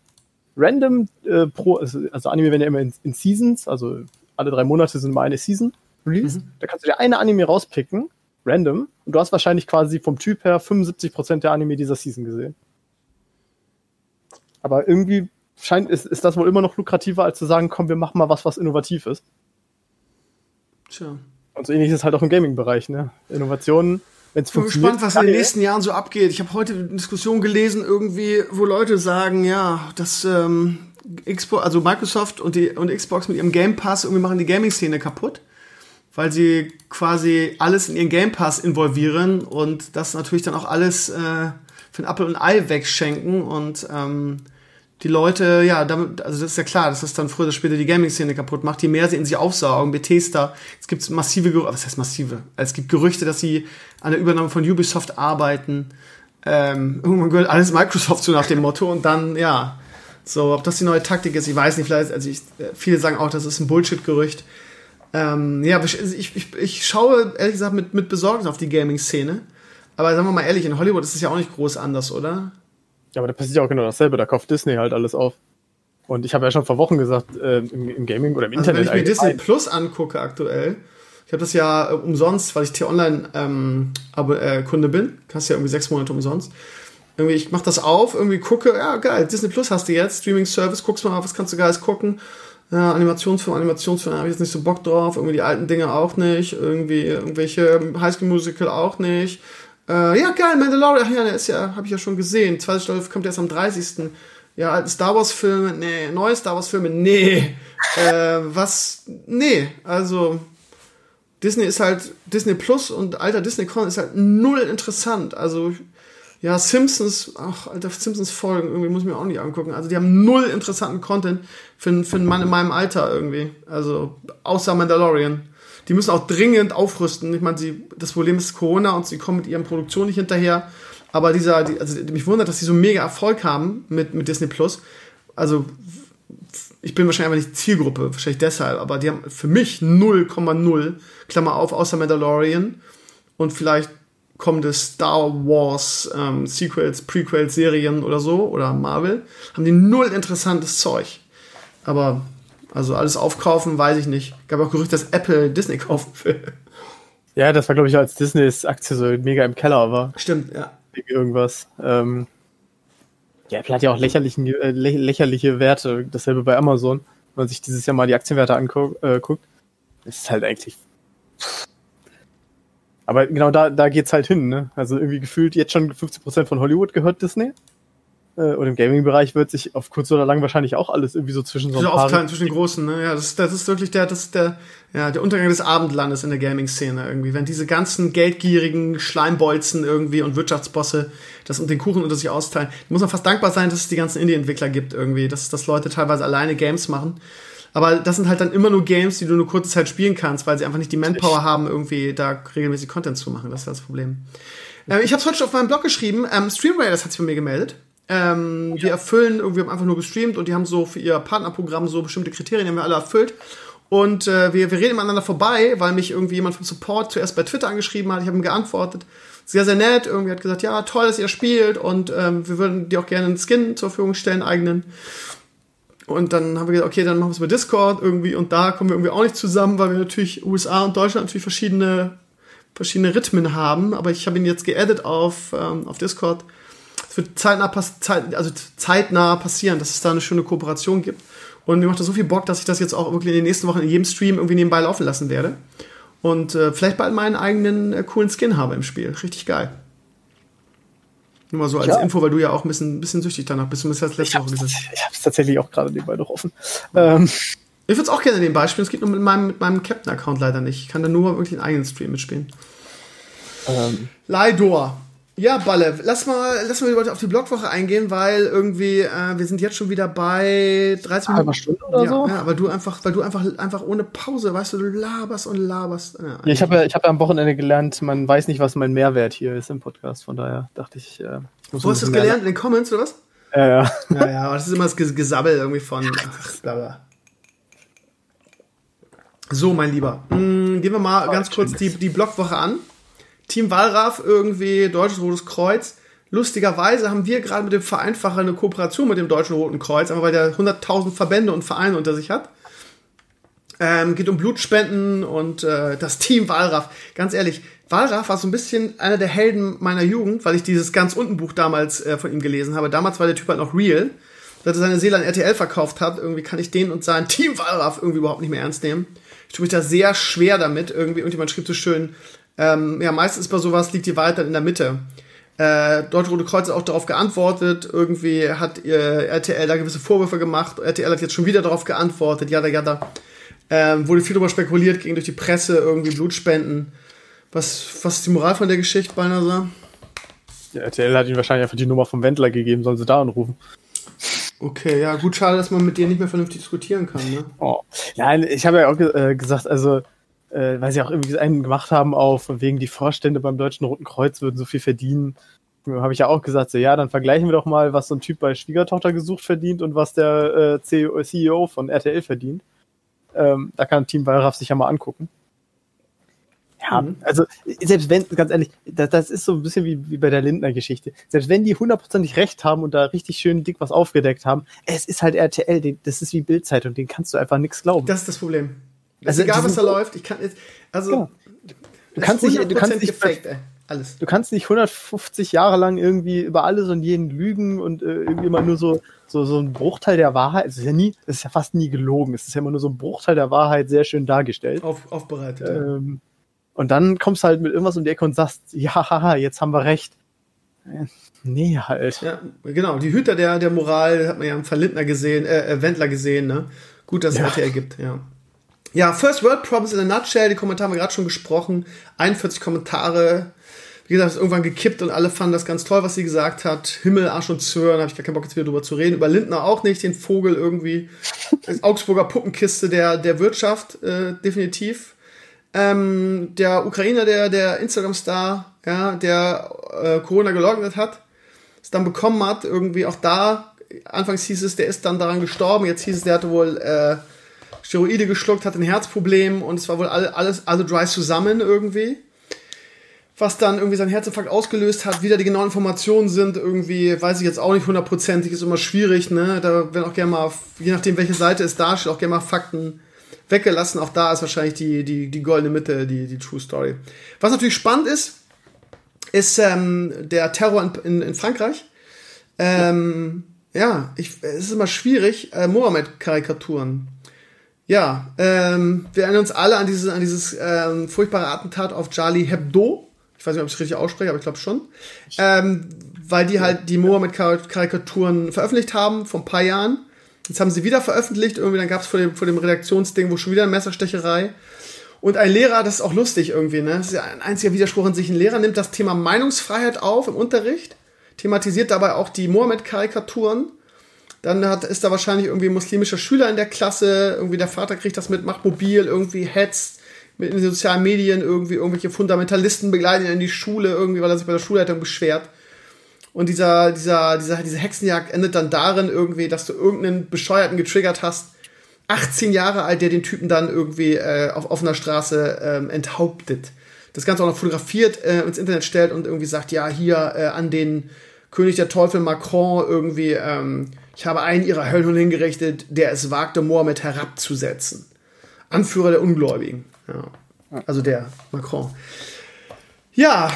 random äh, pro, also, also Anime werden ja immer in, in Seasons, also alle drei Monate sind mal eine Season released. Mhm. Da kannst du dir eine Anime rauspicken, random, und du hast wahrscheinlich quasi vom Typ her 75% der Anime dieser Season gesehen. Aber irgendwie scheint, ist, ist das wohl immer noch lukrativer, als zu sagen, komm, wir machen mal was, was innovativ ist. Tja. Und so ähnlich ist es halt auch im Gaming-Bereich, ne? Innovationen, wenn es funktioniert. Ich bin gespannt, was in den nächsten Jahren so abgeht. Ich habe heute eine Diskussion gelesen, irgendwie, wo Leute sagen, ja, dass ähm, Xbox, also Microsoft und, die, und Xbox mit ihrem Game Pass irgendwie machen die Gaming-Szene kaputt, weil sie quasi alles in ihren Game Pass involvieren und das natürlich dann auch alles äh, für ein Apple und Ei wegschenken und ähm, die Leute, ja, damit, also das ist ja klar, dass das dann früher oder später die Gaming-Szene kaputt macht, je mehr sie in sich aufsaugen, Bethesda, es gibt massive Gerüchte, was heißt massive? Es gibt Gerüchte, dass sie an der Übernahme von Ubisoft arbeiten, ähm, irgendwann gehört alles Microsoft zu nach dem Motto und dann, ja, so, ob das die neue Taktik ist, ich weiß nicht, vielleicht, also ich, viele sagen auch, das ist ein Bullshit-Gerücht. Ähm, ja, ich, ich, ich schaue ehrlich gesagt mit, mit Besorgnis auf die Gaming-Szene. Aber sagen wir mal ehrlich, in Hollywood ist es ja auch nicht groß anders, oder? Ja, aber da passiert ja auch genau dasselbe. Da kauft Disney halt alles auf. Und ich habe ja schon vor Wochen gesagt, äh, im, im, Gaming oder im also Internet. Wenn ich mir Disney Plus angucke aktuell, ich habe das ja äh, umsonst, weil ich T-Online ähm, äh, Kunde bin. Kannst ja irgendwie sechs Monate umsonst. Irgendwie, ich mach das auf, irgendwie gucke, ja geil, Disney Plus hast du jetzt, Streaming-Service, guckst mal, was kannst du geiles gucken. Ja, Animationsfilm, Animationsfilm, habe ich jetzt nicht so Bock drauf, irgendwie die alten Dinge auch nicht, irgendwie irgendwelche Highschool Musical auch nicht. Äh, ja, geil, Mandalorian, ach ja, der ist ja, habe ich ja schon gesehen. Zweite Staffel kommt erst am 30. Ja, alte Star Wars Filme, nee, neue Star Wars Filme, nee. äh, was, nee, also Disney ist halt, Disney Plus und alter Disney Con ist halt null interessant. Also Ja, Simpsons, ach, alter, Simpsons Folgen, irgendwie muss ich mir auch nicht angucken. Also die haben null interessanten Content für, für einen Mann in meinem Alter irgendwie. Also, außer Mandalorian. Die müssen auch dringend aufrüsten. Ich meine, sie, das Problem ist Corona und sie kommen mit ihren Produktionen nicht hinterher. Aber dieser, die, also mich wundert, dass sie so mega Erfolg haben mit, mit Disney Plus. Also, ich bin wahrscheinlich einfach nicht Zielgruppe, wahrscheinlich deshalb, aber die haben für mich 0,0, Klammer auf, außer Mandalorian und vielleicht kommende Star Wars ähm, Sequels, Prequels, Serien oder so oder Marvel, haben die null interessantes Zeug. Aber also alles aufkaufen, weiß ich nicht. Gab auch Gerüchte, dass Apple Disney kaufen will. Ja, das war, glaube ich, als Disneys Aktie so mega im Keller war. Stimmt, ja. Irgendwas. Ähm, ja, Apple hat ja auch lächerlichen, äh, lä lächerliche Werte. Dasselbe bei Amazon. Wenn man sich dieses Jahr mal die Aktienwerte anguckt, äh, guckt, ist halt eigentlich. Aber genau da, da geht's halt hin, ne? Also irgendwie gefühlt jetzt schon 50% von Hollywood gehört Disney. Äh, und im Gaming-Bereich wird sich auf kurz oder lang wahrscheinlich auch alles irgendwie so zwischen so ein paar... Aufteilen zwischen den Großen, ne? Ja, das, das ist wirklich der, das ist der, ja, der Untergang des Abendlandes in der Gaming-Szene irgendwie. Wenn diese ganzen geldgierigen Schleimbolzen irgendwie und Wirtschaftsbosse das und den Kuchen unter sich austeilen, muss man fast dankbar sein, dass es die ganzen Indie-Entwickler gibt irgendwie, dass, dass Leute teilweise alleine Games machen. Aber das sind halt dann immer nur Games, die du nur kurze Zeit spielen kannst, weil sie einfach nicht die Manpower haben, irgendwie da regelmäßig Content zu machen. Das ist das Problem. Ähm, ich habe es heute schon auf meinem Blog geschrieben. Ähm, Stream Raiders hat sich bei mir gemeldet. Ähm, ja. Die erfüllen, irgendwie haben einfach nur gestreamt und die haben so für ihr Partnerprogramm so bestimmte Kriterien, die haben wir alle erfüllt. Und äh, wir, wir reden miteinander vorbei, weil mich irgendwie jemand vom Support zuerst bei Twitter angeschrieben hat. Ich habe ihm geantwortet. Sehr, sehr nett. Irgendwie hat gesagt, ja, toll, dass ihr spielt und ähm, wir würden dir auch gerne einen Skin zur Verfügung stellen, eigenen. Und dann haben wir gesagt, okay, dann machen wir es über Discord irgendwie und da kommen wir irgendwie auch nicht zusammen, weil wir natürlich USA und Deutschland natürlich verschiedene, verschiedene Rhythmen haben. Aber ich habe ihn jetzt geaddet auf, ähm, auf Discord wird zeitnah, zeit, also zeitnah passieren, dass es da eine schöne Kooperation gibt. Und mir macht das so viel Bock, dass ich das jetzt auch wirklich in den nächsten Wochen in jedem Stream irgendwie nebenbei laufen lassen werde. Und äh, vielleicht bald meinen eigenen äh, coolen Skin habe im Spiel. Richtig geil. Nur mal so als ja. Info, weil du ja auch ein bisschen, ein bisschen süchtig danach bist. Du bist jetzt letzte Woche gesagt. Ich habe es tatsächlich auch gerade nebenbei noch offen. Ähm. Ich würde es auch gerne nebenbei spielen. Es geht nur mit meinem, mit meinem Captain-Account leider nicht. Ich kann da nur wirklich einen eigenen Stream mitspielen. Ähm. Lidor. Ja, Balle, lass mal, lass mal auf die Blogwoche eingehen, weil irgendwie, äh, wir sind jetzt schon wieder bei 30 Minuten. Halbe Stunde oder ja, so? Ja, weil du einfach, weil du einfach, einfach ohne Pause, weißt du, du laberst und laberst. Ja, ja ich habe ja, ich habe ja am Wochenende gelernt, man weiß nicht, was mein Mehrwert hier ist im Podcast, von daher dachte ich, äh, ich muss Wo hast du das gelernt? In den Comments oder was? Ja, ja. Ja, ja, aber das ist immer das Gesabbel irgendwie von, ach, bla, So, mein Lieber, mh, mm, gehen wir mal oh, ganz kurz die, die Blogwoche an. Team Wallraff irgendwie, Deutsches Rotes Kreuz. Lustigerweise haben wir gerade mit dem Vereinfacher eine Kooperation mit dem Deutschen Roten Kreuz, aber weil der 100.000 Verbände und Vereine unter sich hat. Ähm, geht um Blutspenden und äh, das Team Walraff. Ganz ehrlich, Walraff war so ein bisschen einer der Helden meiner Jugend, weil ich dieses ganz unten Buch damals äh, von ihm gelesen habe. Damals war der Typ halt noch real. Seit er seine Seele an RTL verkauft hat, irgendwie kann ich den und sein Team Walraff irgendwie überhaupt nicht mehr ernst nehmen. Ich tue mich da sehr schwer damit. Irgendwie, irgendjemand schrieb so schön, ähm, ja, meistens bei sowas liegt die Wahrheit dann in der Mitte. Äh, Deutsche Rote Kreuz hat auch darauf geantwortet. Irgendwie hat äh, RTL da gewisse Vorwürfe gemacht. RTL hat jetzt schon wieder darauf geantwortet. Jada, jada. Ähm, wurde viel darüber spekuliert, ging durch die Presse, irgendwie Blutspenden. Was, was ist die Moral von der Geschichte, beinahe so? Ja, RTL hat ihnen wahrscheinlich einfach die Nummer vom Wendler gegeben, sollen sie da anrufen. Okay, ja, gut, schade, dass man mit dir nicht mehr vernünftig diskutieren kann, ne? Oh. Ja, ich habe ja auch ge äh, gesagt, also äh, weil sie auch irgendwie einen gemacht haben auf, wegen die Vorstände beim Deutschen Roten Kreuz würden so viel verdienen. Habe ich ja auch gesagt, so ja, dann vergleichen wir doch mal, was so ein Typ bei Schwiegertochter gesucht verdient und was der äh, CEO von RTL verdient. Ähm, da kann Team Wallraff sich ja mal angucken. Ja, mhm. also selbst wenn, ganz ehrlich, das, das ist so ein bisschen wie, wie bei der Lindner-Geschichte. Selbst wenn die hundertprozentig recht haben und da richtig schön dick was aufgedeckt haben, es ist halt RTL, das ist wie Bildzeitung, den kannst du einfach nichts glauben. Das ist das Problem. Also egal, was da läuft, ich kann jetzt, also, genau. du kannst nicht, du kannst nicht, gefaked, ey. Alles. Du kannst nicht 150 Jahre lang irgendwie über alles und jeden lügen und äh, irgendwie immer nur so, so, so ein Bruchteil der Wahrheit. Es ist ja nie, es ist ja fast nie gelogen. Es ist ja immer nur so ein Bruchteil der Wahrheit sehr schön dargestellt. Auf, aufbereitet. Ähm, und dann kommst du halt mit irgendwas um die Ecke und sagst, ja, haha, jetzt haben wir recht. Äh, nee, halt. Ja, genau. Die Hüter der, der Moral hat man ja im Verlindner gesehen, äh, äh Wendler gesehen, ne? Gut, dass es ja. RTL gibt, ja. Ja, First World Problems in a Nutshell, die Kommentare haben wir gerade schon gesprochen. 41 Kommentare. Wie gesagt, ist irgendwann gekippt und alle fanden das ganz toll, was sie gesagt hat. Himmel, Arsch und Zöhren, habe ich gar keinen Bock jetzt wieder drüber zu reden. Über Lindner auch nicht, den Vogel irgendwie. Augsburger Puppenkiste der, der Wirtschaft, äh, definitiv. Ähm, der Ukrainer, der, der Instagram-Star, ja, der äh, Corona geleugnet hat, es dann bekommen hat, irgendwie auch da, anfangs hieß es, der ist dann daran gestorben, jetzt hieß es, der hatte wohl äh, Steroide geschluckt, hat ein Herzproblem und es war wohl alles, alle Dry zusammen irgendwie was dann irgendwie sein Herzinfarkt ausgelöst hat, wieder die genauen Informationen sind, irgendwie, weiß ich jetzt auch nicht hundertprozentig, ist immer schwierig, ne? Da werden auch gerne mal, je nachdem, welche Seite es darstellt, auch gerne mal Fakten weggelassen. Auch da ist wahrscheinlich die, die, die goldene Mitte, die, die True Story. Was natürlich spannend ist, ist ähm, der Terror in, in, in Frankreich. Ähm, ja, ich, es ist immer schwierig, äh, Mohammed-Karikaturen. Ja, ähm, wir erinnern uns alle an dieses, an dieses ähm, furchtbare Attentat auf Charlie Hebdo ich weiß nicht, ob ich es richtig ausspreche, aber ich glaube schon. Ähm, weil die halt die Mohammed-Karikaturen veröffentlicht haben vor ein paar Jahren. Jetzt haben sie wieder veröffentlicht, irgendwie dann gab es vor dem, vor dem Redaktionsding wo schon wieder eine Messerstecherei. Und ein Lehrer, das ist auch lustig irgendwie, ne? Das ist ja ein einziger Widerspruch in sich. Ein Lehrer nimmt das Thema Meinungsfreiheit auf im Unterricht, thematisiert dabei auch die Mohammed-Karikaturen. Dann hat, ist da wahrscheinlich irgendwie ein muslimischer Schüler in der Klasse, irgendwie der Vater kriegt das mit, macht mobil, irgendwie hetzt, mit den sozialen Medien irgendwie irgendwelche Fundamentalisten begleiten in die Schule irgendwie, weil er sich bei der Schulleitung beschwert. Und dieser, dieser, dieser, diese Hexenjagd endet dann darin irgendwie, dass du irgendeinen Bescheuerten getriggert hast, 18 Jahre alt, der den Typen dann irgendwie äh, auf offener Straße ähm, enthauptet. Das Ganze auch noch fotografiert, äh, ins Internet stellt und irgendwie sagt, ja, hier äh, an den König der Teufel Macron irgendwie, ähm, ich habe einen ihrer Höllen hingerichtet, der es wagte, Mohammed herabzusetzen. Anführer der Ungläubigen. Ja. Also der Macron. Ja,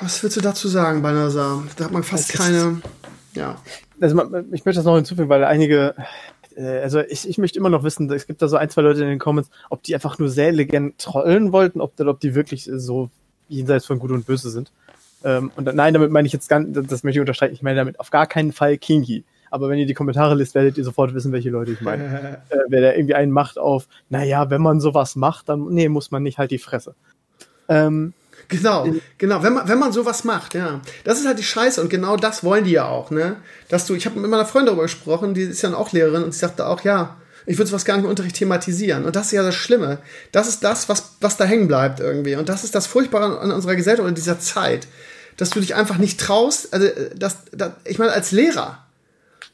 was willst du dazu sagen, Banazar? Da hat man fast keine. Ja. Also ich möchte das noch hinzufügen, weil einige, äh, also ich, ich möchte immer noch wissen, es gibt da so ein, zwei Leute in den Comments, ob die einfach nur sehr legend trollen wollten, ob, ob die wirklich so jenseits von Gut und Böse sind. Ähm, und nein, damit meine ich jetzt ganz, das möchte ich unterstreichen, ich meine damit auf gar keinen Fall Kingi. Aber wenn ihr die Kommentare liest, werdet ihr sofort wissen, welche Leute ich meine. äh, wer da irgendwie einen macht auf, naja, wenn man sowas macht, dann, nee, muss man nicht halt die Fresse. Ähm, Genau, genau. Wenn man, wenn man sowas macht, ja. Das ist halt die Scheiße und genau das wollen die ja auch, ne? Dass du, ich habe mit meiner Freundin darüber gesprochen, die ist ja auch Lehrerin und sie sagte auch, ja, ich würde sowas gar nicht im Unterricht thematisieren. Und das ist ja das Schlimme. Das ist das, was, was da hängen bleibt irgendwie. Und das ist das Furchtbare an unserer Gesellschaft und dieser Zeit. Dass du dich einfach nicht traust, also, das, das, ich meine, als Lehrer,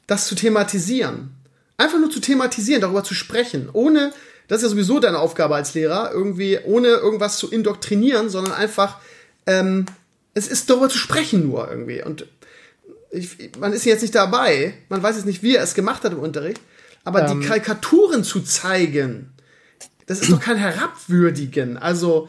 das zu thematisieren. Einfach nur zu thematisieren, darüber zu sprechen, ohne, das ist ja sowieso deine Aufgabe als Lehrer, irgendwie, ohne irgendwas zu indoktrinieren, sondern einfach, ähm, es ist darüber zu sprechen nur irgendwie. Und ich, man ist jetzt nicht dabei, man weiß jetzt nicht, wie er es gemacht hat im Unterricht, aber ähm. die Karikaturen zu zeigen, das ist doch kein Herabwürdigen. Also,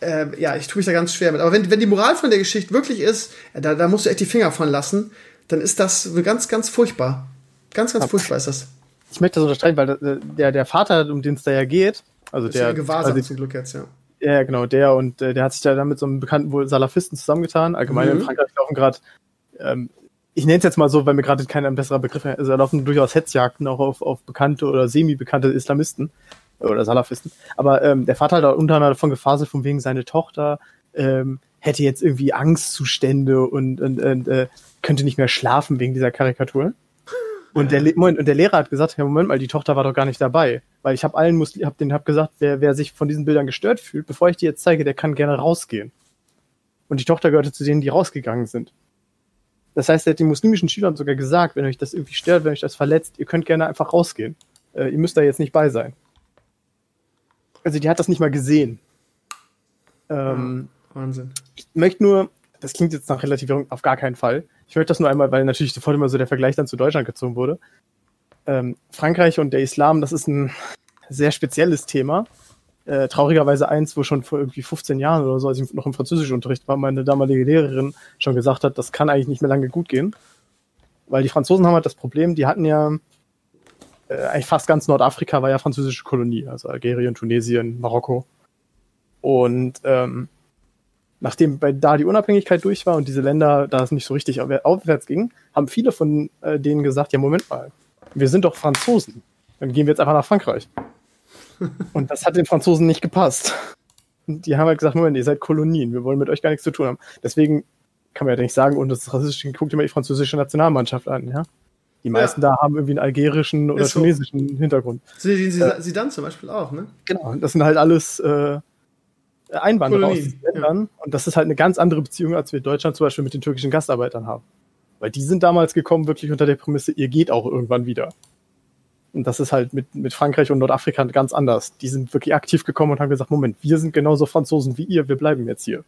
äh, ja, ich tue mich da ganz schwer mit. Aber wenn, wenn die Moral von der Geschichte wirklich ist, da, da musst du echt die Finger von lassen dann ist das ganz, ganz furchtbar. Ganz, ganz furchtbar ist das. Ich möchte das unterstreichen, weil der, der Vater, um den es da ja geht, also das der. Ist ja Gewahrsam also, zum Glück jetzt, ja. Ja, genau, der und äh, der hat sich da dann mit so einem bekannten wohl Salafisten zusammengetan. Allgemein mhm. in Frankreich laufen gerade, ähm, ich nenne es jetzt mal so, weil mir gerade kein besserer Begriff ist, also da laufen durchaus Hetzjagden auch auf, auf bekannte oder semi-bekannte Islamisten oder Salafisten. Aber ähm, der Vater hat da unter anderem davon gefaselt, von wegen seine Tochter ähm, hätte jetzt irgendwie Angstzustände und, und, und äh, könnte nicht mehr schlafen wegen dieser Karikatur. Und der, Moment, und der Lehrer hat gesagt, ja, Moment mal, die Tochter war doch gar nicht dabei. Weil ich habe allen Muslimen, hab den hab gesagt, wer, wer sich von diesen Bildern gestört fühlt, bevor ich die jetzt zeige, der kann gerne rausgehen. Und die Tochter gehörte zu denen, die rausgegangen sind. Das heißt, er hat den muslimischen Schülern sogar gesagt, wenn euch das irgendwie stört, wenn euch das verletzt, ihr könnt gerne einfach rausgehen. Äh, ihr müsst da jetzt nicht bei sein. Also die hat das nicht mal gesehen. Ähm, Wahnsinn. Ich möchte nur, das klingt jetzt nach Relativierung auf gar keinen Fall. Ich möchte das nur einmal, weil natürlich sofort immer so der Vergleich dann zu Deutschland gezogen wurde. Ähm, Frankreich und der Islam, das ist ein sehr spezielles Thema. Äh, traurigerweise eins, wo schon vor irgendwie 15 Jahren oder so, als ich noch im Französischunterricht war, meine damalige Lehrerin schon gesagt hat, das kann eigentlich nicht mehr lange gut gehen. Weil die Franzosen haben halt das Problem, die hatten ja äh, eigentlich fast ganz Nordafrika war ja französische Kolonie, also Algerien, Tunesien, Marokko. Und ähm, nachdem bei da die Unabhängigkeit durch war und diese Länder da es nicht so richtig aufwärts ging, haben viele von äh, denen gesagt, ja, Moment mal, wir sind doch Franzosen. Dann gehen wir jetzt einfach nach Frankreich. und das hat den Franzosen nicht gepasst. die haben halt gesagt, Moment, ihr seid Kolonien, wir wollen mit euch gar nichts zu tun haben. Deswegen kann man ja nicht sagen, und das ist rassistisch, guckt mal die französische Nationalmannschaft an, ja. Die meisten ja. da haben irgendwie einen algerischen oder so. tunesischen Hintergrund. Sie, sie, äh, sie dann zum Beispiel auch, ne? Genau, das sind halt alles äh, Einwanderer aus diesen Ländern. Ja. Und das ist halt eine ganz andere Beziehung, als wir in Deutschland zum Beispiel mit den türkischen Gastarbeitern haben. Weil die sind damals gekommen, wirklich unter der Prämisse, ihr geht auch irgendwann wieder. Und das ist halt mit, mit Frankreich und Nordafrika ganz anders. Die sind wirklich aktiv gekommen und haben gesagt, Moment, wir sind genauso Franzosen wie ihr, wir bleiben jetzt hier.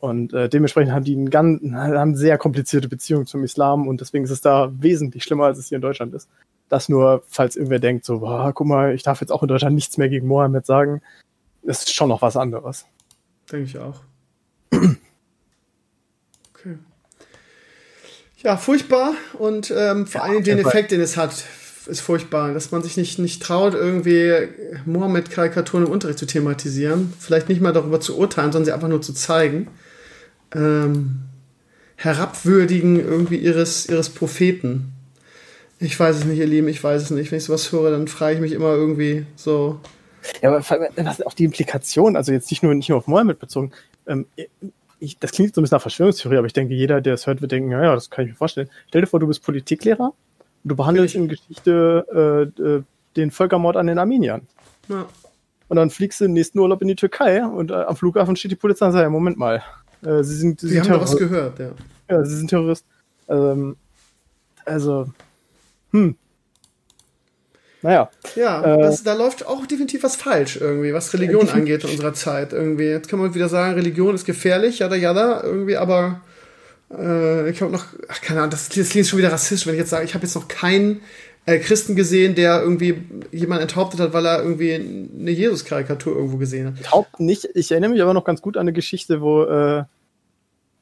Und äh, dementsprechend haben die einen ganz, haben sehr komplizierte Beziehungen zum Islam und deswegen ist es da wesentlich schlimmer, als es hier in Deutschland ist. Das nur, falls irgendwer denkt, so, boah, guck mal, ich darf jetzt auch in Deutschland nichts mehr gegen Mohammed sagen, das ist schon noch was anderes. Denke ich auch. okay. Ja, furchtbar und ähm, vor allem den Effekt, den es hat, ist furchtbar, dass man sich nicht, nicht traut, irgendwie Mohammed-Karikaturen im Unterricht zu thematisieren. Vielleicht nicht mal darüber zu urteilen, sondern sie einfach nur zu zeigen. Ähm, herabwürdigen irgendwie ihres, ihres Propheten. Ich weiß es nicht, ihr Lieben, ich weiß es nicht. Wenn ich sowas höre, dann frage ich mich immer irgendwie so. Ja, aber was auch die Implikation, also jetzt nicht nur, nicht nur auf Mohammed bezogen, ähm, ich, das klingt so ein bisschen nach Verschwörungstheorie, aber ich denke, jeder, der es hört, wird denken, ja, ja, das kann ich mir vorstellen. Stell dir vor, du bist Politiklehrer Du behandelst in Geschichte äh, äh, den Völkermord an den Armeniern. Ja. Und dann fliegst du den nächsten Urlaub in die Türkei und äh, am Flughafen steht die Polizei und sagt, ja, Moment mal. Äh, sie sind, sie, sie haben was gehört, ja. Ja, sie sind Terrorist. Ähm, also, hm. Naja. Ja, äh, das, da läuft auch definitiv was falsch irgendwie, was Religion angeht in unserer Zeit. Irgendwie. Jetzt kann man wieder sagen, Religion ist gefährlich, jada jada, irgendwie, aber äh, ich habe noch, ach, keine Ahnung, das, das klingt schon wieder rassistisch, wenn ich jetzt sage, ich habe jetzt noch keinen äh, Christen gesehen, der irgendwie jemand enthauptet hat, weil er irgendwie eine Jesus-Karikatur irgendwo gesehen hat. Enthaupten nicht. Ich erinnere mich aber noch ganz gut an eine Geschichte, wo äh,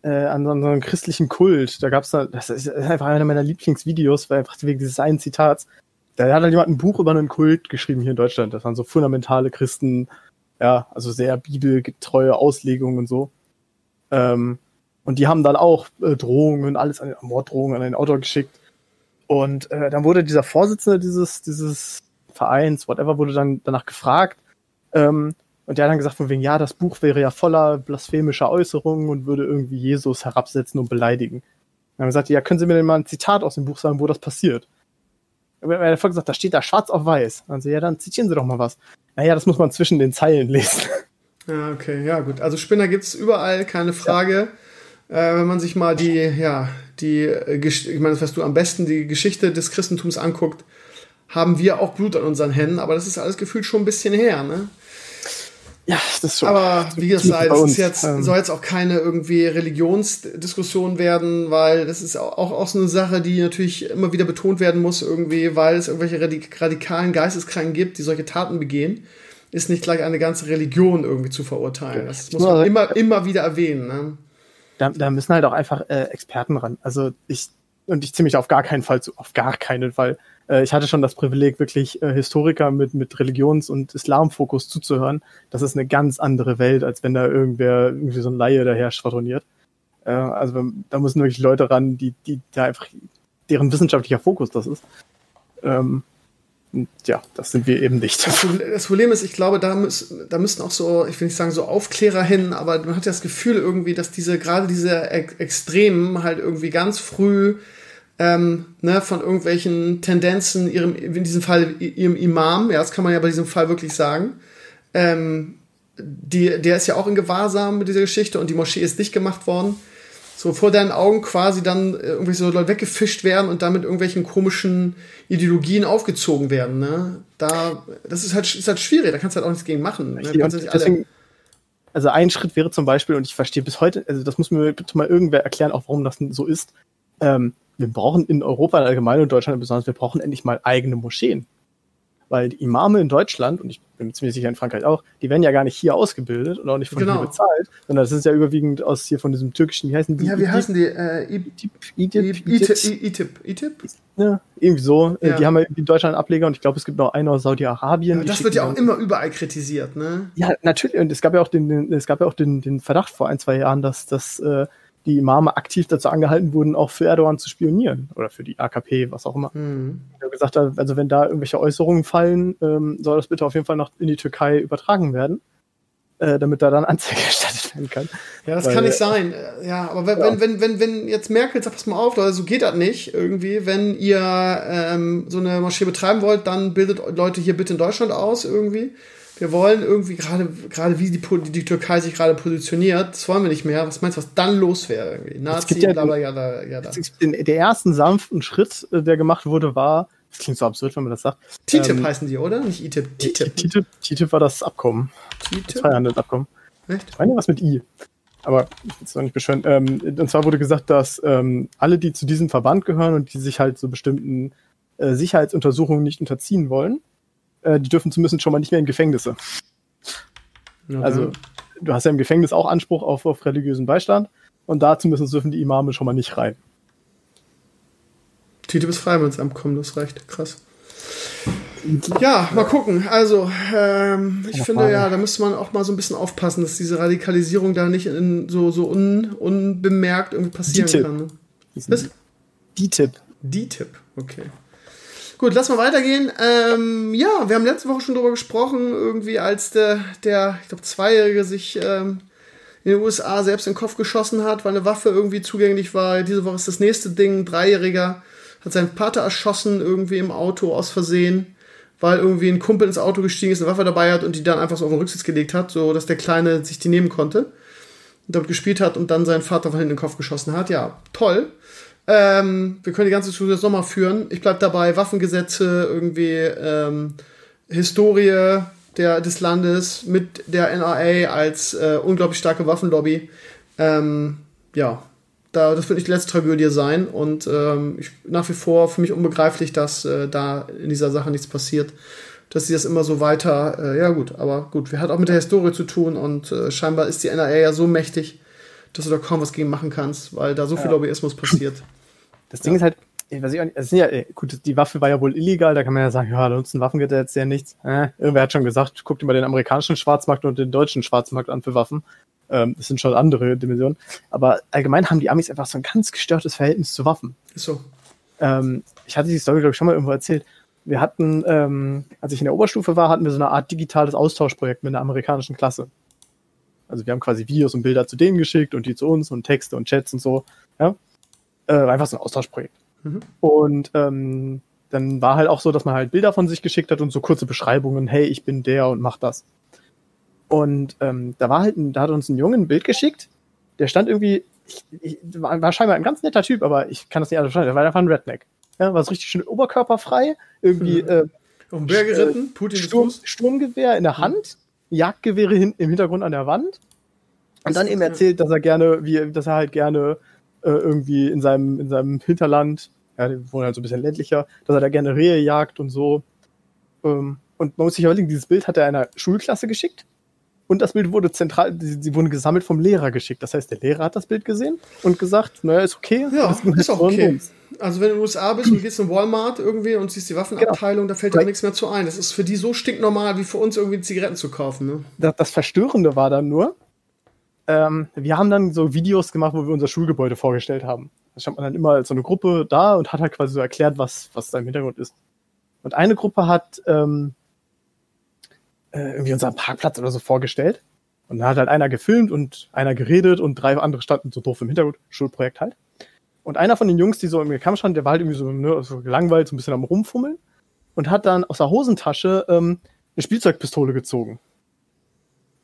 äh, an so einem christlichen Kult, da gab es da, das ist einfach einer meiner Lieblingsvideos, weil einfach wegen dieses einen Zitats, da hat halt jemand ein Buch über einen Kult geschrieben hier in Deutschland. Das waren so fundamentale Christen, ja, also sehr bibelgetreue Auslegungen und so. Ähm, und die haben dann auch äh, Drohungen und alles, an, Morddrohungen an den Autor geschickt. Und äh, dann wurde dieser Vorsitzende dieses, dieses Vereins, whatever, wurde dann danach gefragt. Ähm, und der hat dann gesagt, von wegen, ja, das Buch wäre ja voller blasphemischer Äußerungen und würde irgendwie Jesus herabsetzen und beleidigen. Und dann gesagt, ja, können Sie mir denn mal ein Zitat aus dem Buch sagen, wo das passiert? Er hat gesagt, da steht da schwarz auf weiß. Und so, ja, dann zitieren Sie doch mal was. Naja, das muss man zwischen den Zeilen lesen. Ja, okay, ja, gut. Also Spinner gibt's überall, keine Frage. Ja äh, wenn man sich mal die, ja, die, äh, ich meine, das weißt du am besten, die Geschichte des Christentums anguckt, haben wir auch Blut an unseren Händen, aber das ist alles gefühlt schon ein bisschen her, ne? Ja, das ist schon. Aber wie gesagt, es ist jetzt, ähm. soll jetzt auch keine irgendwie Religionsdiskussion werden, weil das ist auch, auch so eine Sache, die natürlich immer wieder betont werden muss, irgendwie, weil es irgendwelche radikalen Geisteskranken gibt, die solche Taten begehen, ist nicht gleich eine ganze Religion irgendwie zu verurteilen. Das muss man immer, immer wieder erwähnen. Ne? da, da müssen halt auch einfach äh, Experten ran. Also ich und ich ziemlich auf gar keinen Fall zu, auf gar keinen Fall. Äh, ich hatte schon das Privileg, wirklich äh, Historiker mit, mit Religions- und Islamfokus zuzuhören. Das ist eine ganz andere Welt, als wenn da irgendwer, irgendwie so ein Laie daher schwadroniert. Äh, also da müssen wirklich Leute ran, die, die da einfach, deren wissenschaftlicher Fokus das ist. Ähm, ja, das sind wir eben nicht. Das Problem ist, ich glaube, da, müssen, da müssten auch so, ich will nicht sagen so Aufklärer hin, aber man hat ja das Gefühl irgendwie, dass diese, gerade diese Extremen halt irgendwie ganz früh ähm, ne, von irgendwelchen Tendenzen, ihrem, in diesem Fall ihrem Imam, ja, das kann man ja bei diesem Fall wirklich sagen, ähm, die, der ist ja auch in Gewahrsam mit dieser Geschichte und die Moschee ist dicht gemacht worden so vor deinen Augen quasi dann äh, irgendwie so Leute weggefischt werden und dann mit irgendwelchen komischen Ideologien aufgezogen werden. Ne? Da, das ist halt, ist halt schwierig, da kannst du halt auch nichts gegen machen. Ne? Deswegen, also ein Schritt wäre zum Beispiel, und ich verstehe bis heute, also das muss mir bitte mal irgendwer erklären, auch warum das so ist. Ähm, wir brauchen in Europa allgemein und Deutschland besonders, wir brauchen endlich mal eigene Moscheen. Weil die Imame in Deutschland, und ich bin ziemlich sicher in Frankreich auch, die werden ja gar nicht hier ausgebildet und auch nicht von genau. hier bezahlt, sondern das ist ja überwiegend aus hier von diesem türkischen, wie heißen die? Ja, wie heißen die? Äh, ITIP, ITIP? Ja, irgendwie so. Äh, ja. Die haben ja in Deutschland Ableger und ich glaube, es gibt noch einen aus Saudi-Arabien. Das wird ja auch immer überall kritisiert, ne? Ja, natürlich. Und es gab ja auch den, den es gab ja auch den, den Verdacht vor ein, zwei Jahren, dass das äh, die Imame aktiv dazu angehalten wurden, auch für Erdogan zu spionieren oder für die AKP, was auch immer. Mhm. Er gesagt hat, also wenn da irgendwelche Äußerungen fallen, ähm, soll das bitte auf jeden Fall noch in die Türkei übertragen werden. äh, damit da dann Anzeige erstattet werden kann. Ja, das Weil, kann nicht sein. Ja, aber wenn, ja. wenn, wenn, wenn jetzt Merkel sagt, pass mal auf, Leute, so geht das nicht irgendwie. Wenn ihr ähm, so eine Moschee betreiben wollt, dann bildet Leute hier bitte in Deutschland aus irgendwie. Wir wollen irgendwie gerade, gerade wie die, die Türkei sich gerade positioniert, das wollen wir nicht mehr. Was meinst du, was dann los wäre irgendwie? Nazi, ja, bla, bla, da, ja, da. Der ersten sanften Schritt, äh, der gemacht wurde, war, das klingt so absurd, wenn man das sagt. TTIP ähm, heißen die, oder? Nicht ITIP. TTIP. TTIP, TTIP war das Abkommen. TTIP? Das Freihandelsabkommen. Echt? Ich meine was mit I. Aber ich will es noch nicht beschwören. Ähm, und zwar wurde gesagt, dass ähm, alle, die zu diesem Verband gehören und die sich halt so bestimmten äh, Sicherheitsuntersuchungen nicht unterziehen wollen, äh, die dürfen zumindest schon mal nicht mehr in Gefängnisse. Okay. Also, du hast ja im Gefängnis auch Anspruch auf, auf religiösen Beistand und da zumindest dürfen die Imame schon mal nicht rein. Tite bis Freimanns kommen, das reicht. Krass. Ja, mal gucken. Also, ähm, ich finde Frage. ja, da müsste man auch mal so ein bisschen aufpassen, dass diese Radikalisierung da nicht in, so, so un, unbemerkt irgendwie passieren die kann. Ne? Was? Die Tipp. Die Tipp, okay. Gut, lass mal weitergehen. Ähm, ja, wir haben letzte Woche schon drüber gesprochen, irgendwie als der, der ich glaube, Zweijährige sich ähm, in den USA selbst in den Kopf geschossen hat, weil eine Waffe irgendwie zugänglich war. Diese Woche ist das nächste Ding. Dreijähriger hat seinen Vater erschossen irgendwie im Auto aus Versehen, weil irgendwie ein Kumpel ins Auto gestiegen ist, eine Waffe dabei hat und die dann einfach so auf den Rücksitz gelegt hat, so dass der Kleine sich die nehmen konnte und damit gespielt hat und dann seinen Vater von hinten in den Kopf geschossen hat. Ja, toll. Ähm, wir können die ganze Diskussion jetzt nochmal führen. Ich bleib dabei, Waffengesetze, irgendwie ähm, Historie der, des Landes mit der NRA als äh, unglaublich starke Waffenlobby. Ähm, ja, da, das wird nicht die letzte Tragödie sein und ähm, ich, nach wie vor für mich unbegreiflich, dass äh, da in dieser Sache nichts passiert. Dass sie das immer so weiter, äh, ja gut, aber gut, wir hat auch mit der Historie zu tun und äh, scheinbar ist die NRA ja so mächtig, dass du da kaum was gegen machen kannst, weil da so viel ja. Lobbyismus passiert. Das Ding ja. ist halt, ich weiß nicht, es ist ja, gut, die Waffe war ja wohl illegal, da kann man ja sagen, ja, da nutzen Waffengesetz ja nichts. Äh, irgendwer hat schon gesagt, guckt dir mal den amerikanischen Schwarzmarkt und den deutschen Schwarzmarkt an für Waffen. Ähm, das sind schon andere Dimensionen. Aber allgemein haben die Amis einfach so ein ganz gestörtes Verhältnis zu Waffen. Ist so. Ähm, ich hatte die Story, glaube ich, schon mal irgendwo erzählt. Wir hatten, ähm, als ich in der Oberstufe war, hatten wir so eine Art digitales Austauschprojekt mit einer amerikanischen Klasse. Also wir haben quasi Videos und Bilder zu denen geschickt und die zu uns und Texte und Chats und so. Ja? Äh, einfach so ein Austauschprojekt. Mhm. Und ähm, dann war halt auch so, dass man halt Bilder von sich geschickt hat und so kurze Beschreibungen, hey, ich bin der und mach das. Und ähm, da war halt, ein, da hat uns ein Junge ein Bild geschickt, der stand irgendwie, ich, ich, war, war scheinbar ein ganz netter Typ, aber ich kann das nicht alles verstehen, der war einfach ein Redneck. Ja, war so richtig schön oberkörperfrei, irgendwie mhm. äh, auf dem Berg geritten, Putin Sturm, Sturmgewehr in der mhm. Hand. Jagdgewehre hin, im Hintergrund an der Wand. Und dann eben erzählt, dass er gerne, wie, dass er halt gerne äh, irgendwie in seinem, in seinem Hinterland, ja, die wohnen halt so ein bisschen ländlicher, dass er da gerne Rehe jagt und so. Ähm, und man muss sich überlegen, dieses Bild hat er einer Schulklasse geschickt. Und das Bild wurde zentral, sie, sie wurden gesammelt vom Lehrer geschickt. Das heißt, der Lehrer hat das Bild gesehen und gesagt, naja, ist okay. Ja, ist auch okay. Also wenn du in den USA bist und gehst in Walmart irgendwie und siehst die Waffenabteilung, genau. da fällt dir nichts mehr zu ein. Das ist für die so stinknormal, wie für uns irgendwie Zigaretten zu kaufen. Ne? Das, das Verstörende war dann nur, ähm, wir haben dann so Videos gemacht, wo wir unser Schulgebäude vorgestellt haben. Da stand man dann immer als so eine Gruppe da und hat halt quasi so erklärt, was, was da im Hintergrund ist. Und eine Gruppe hat ähm, äh, irgendwie unseren Parkplatz oder so vorgestellt. Und da hat halt einer gefilmt und einer geredet und drei andere standen so doof im Hintergrund. Schulprojekt halt. Und einer von den Jungs, die so im Kamm standen, der war halt irgendwie so, ne, so gelangweilt, so ein bisschen am Rumfummeln und hat dann aus der Hosentasche ähm, eine Spielzeugpistole gezogen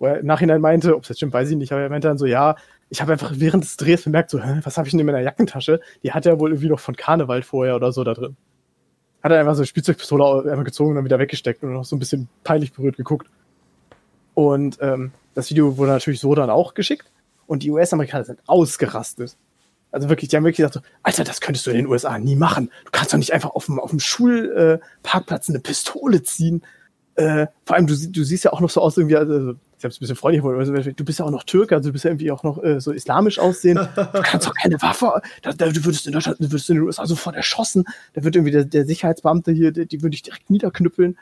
wo er im Nachhinein meinte, ob es jetzt stimmt, weiß ich nicht, aber er meinte dann so, ja, ich habe einfach während des Drehs bemerkt, so, hä, was habe ich denn in meiner Jackentasche? Die hat er wohl irgendwie noch von Karneval vorher oder so da drin. Hat er einfach so eine Spielzeugpistole einmal gezogen und dann wieder weggesteckt und noch so ein bisschen peinlich berührt geguckt. Und ähm, das Video wurde natürlich so dann auch geschickt und die US-Amerikaner sind ausgerastet. Also wirklich, die haben wirklich gesagt, so, Alter, das könntest du in den USA nie machen. Du kannst doch nicht einfach auf dem, auf dem Schulparkplatz äh, eine Pistole ziehen. Äh, vor allem, du, du siehst ja auch noch so aus, irgendwie, also, ich habe es ein bisschen freundlich formuliert, du bist ja auch noch Türke, also du bist ja irgendwie auch noch äh, so islamisch aussehen. Du kannst doch keine Waffe, da, da, du würdest in Deutschland, du würdest in den USA sofort erschossen. Da wird irgendwie der, der Sicherheitsbeamte hier, die, die würde ich direkt niederknüppeln.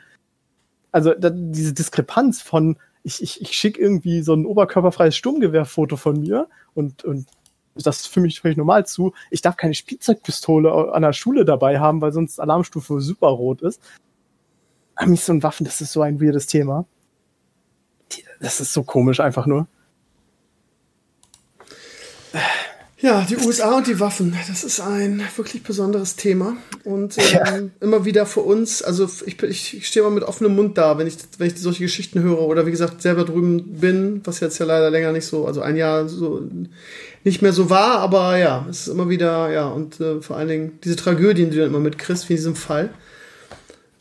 Also da, diese Diskrepanz von, ich, ich, ich schicke irgendwie so ein oberkörperfreies Sturmgewehrfoto von mir und, und das für mich völlig normal zu. Ich darf keine Spielzeugpistole an der Schule dabei haben, weil sonst Alarmstufe super rot ist. Amis und Waffen, das ist so ein weirdes Thema. Das ist so komisch einfach nur. Ja, die USA und die Waffen, das ist ein wirklich besonderes Thema. Und ähm, ja. immer wieder für uns, also ich, ich, stehe mal mit offenem Mund da, wenn ich, wenn ich solche Geschichten höre oder wie gesagt selber drüben bin, was jetzt ja leider länger nicht so, also ein Jahr so nicht mehr so war, aber ja, es ist immer wieder, ja, und äh, vor allen Dingen diese Tragödien, die du dann immer mitkriegst, wie in diesem Fall,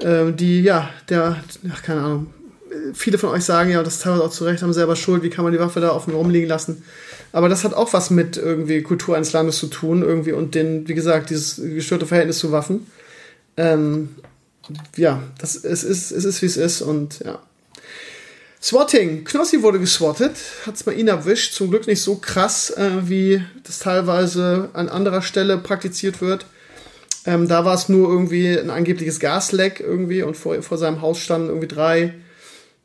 äh, die, ja, der, ach, keine Ahnung, viele von euch sagen ja, das teilweise auch zu Recht, haben selber Schuld, wie kann man die Waffe da offen rumliegen lassen. Aber das hat auch was mit irgendwie Kultur eines Landes zu tun, irgendwie und den, wie gesagt, dieses gestörte Verhältnis zu Waffen. Ähm, ja, das, es ist, es ist, wie es ist und ja. Swatting. Knossi wurde geswattet, hat es bei ihnen erwischt. Zum Glück nicht so krass, äh, wie das teilweise an anderer Stelle praktiziert wird. Ähm, da war es nur irgendwie ein angebliches Gasleck irgendwie und vor, vor seinem Haus standen irgendwie drei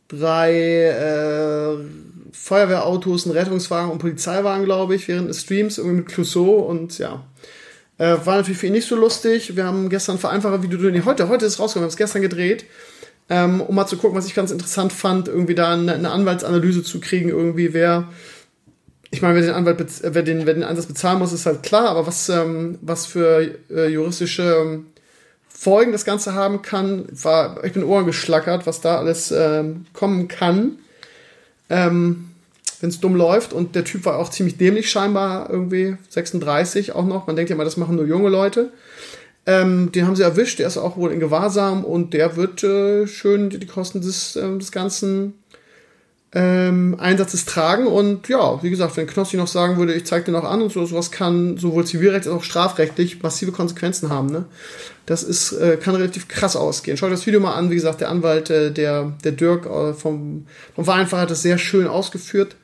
drei äh, Feuerwehrautos, ein Rettungswagen und Polizeiwagen, glaube ich, während des Streams, irgendwie mit Clouseau und ja. Äh, war natürlich für ihn nicht so lustig. Wir haben gestern vereinfacher Video, nee, heute, heute ist rausgekommen, wir haben es gestern gedreht, ähm, um mal zu gucken, was ich ganz interessant fand, irgendwie da eine, eine Anwaltsanalyse zu kriegen, irgendwie wer, ich meine, wer den Anwalt, wer den, wer den Einsatz bezahlen muss, ist halt klar, aber was, ähm, was für äh, juristische ähm, Folgen das Ganze haben kann, war, ich bin Ohren geschlackert, was da alles ähm, kommen kann, ähm, wenn es dumm läuft. Und der Typ war auch ziemlich dämlich scheinbar, irgendwie 36 auch noch. Man denkt ja mal, das machen nur junge Leute. Ähm, den haben sie erwischt, der ist auch wohl in Gewahrsam und der wird äh, schön die Kosten des, äh, des Ganzen ähm, Einsatzes tragen. Und ja, wie gesagt, wenn Knossi noch sagen würde, ich zeige dir noch an und so, sowas kann sowohl zivilrechtlich als auch strafrechtlich massive Konsequenzen haben. Ne? Das ist, äh, kann relativ krass ausgehen. Schaut das Video mal an. Wie gesagt, der Anwalt, äh, der, der Dirk äh, vom, vom Vereinfacher hat das sehr schön ausgeführt.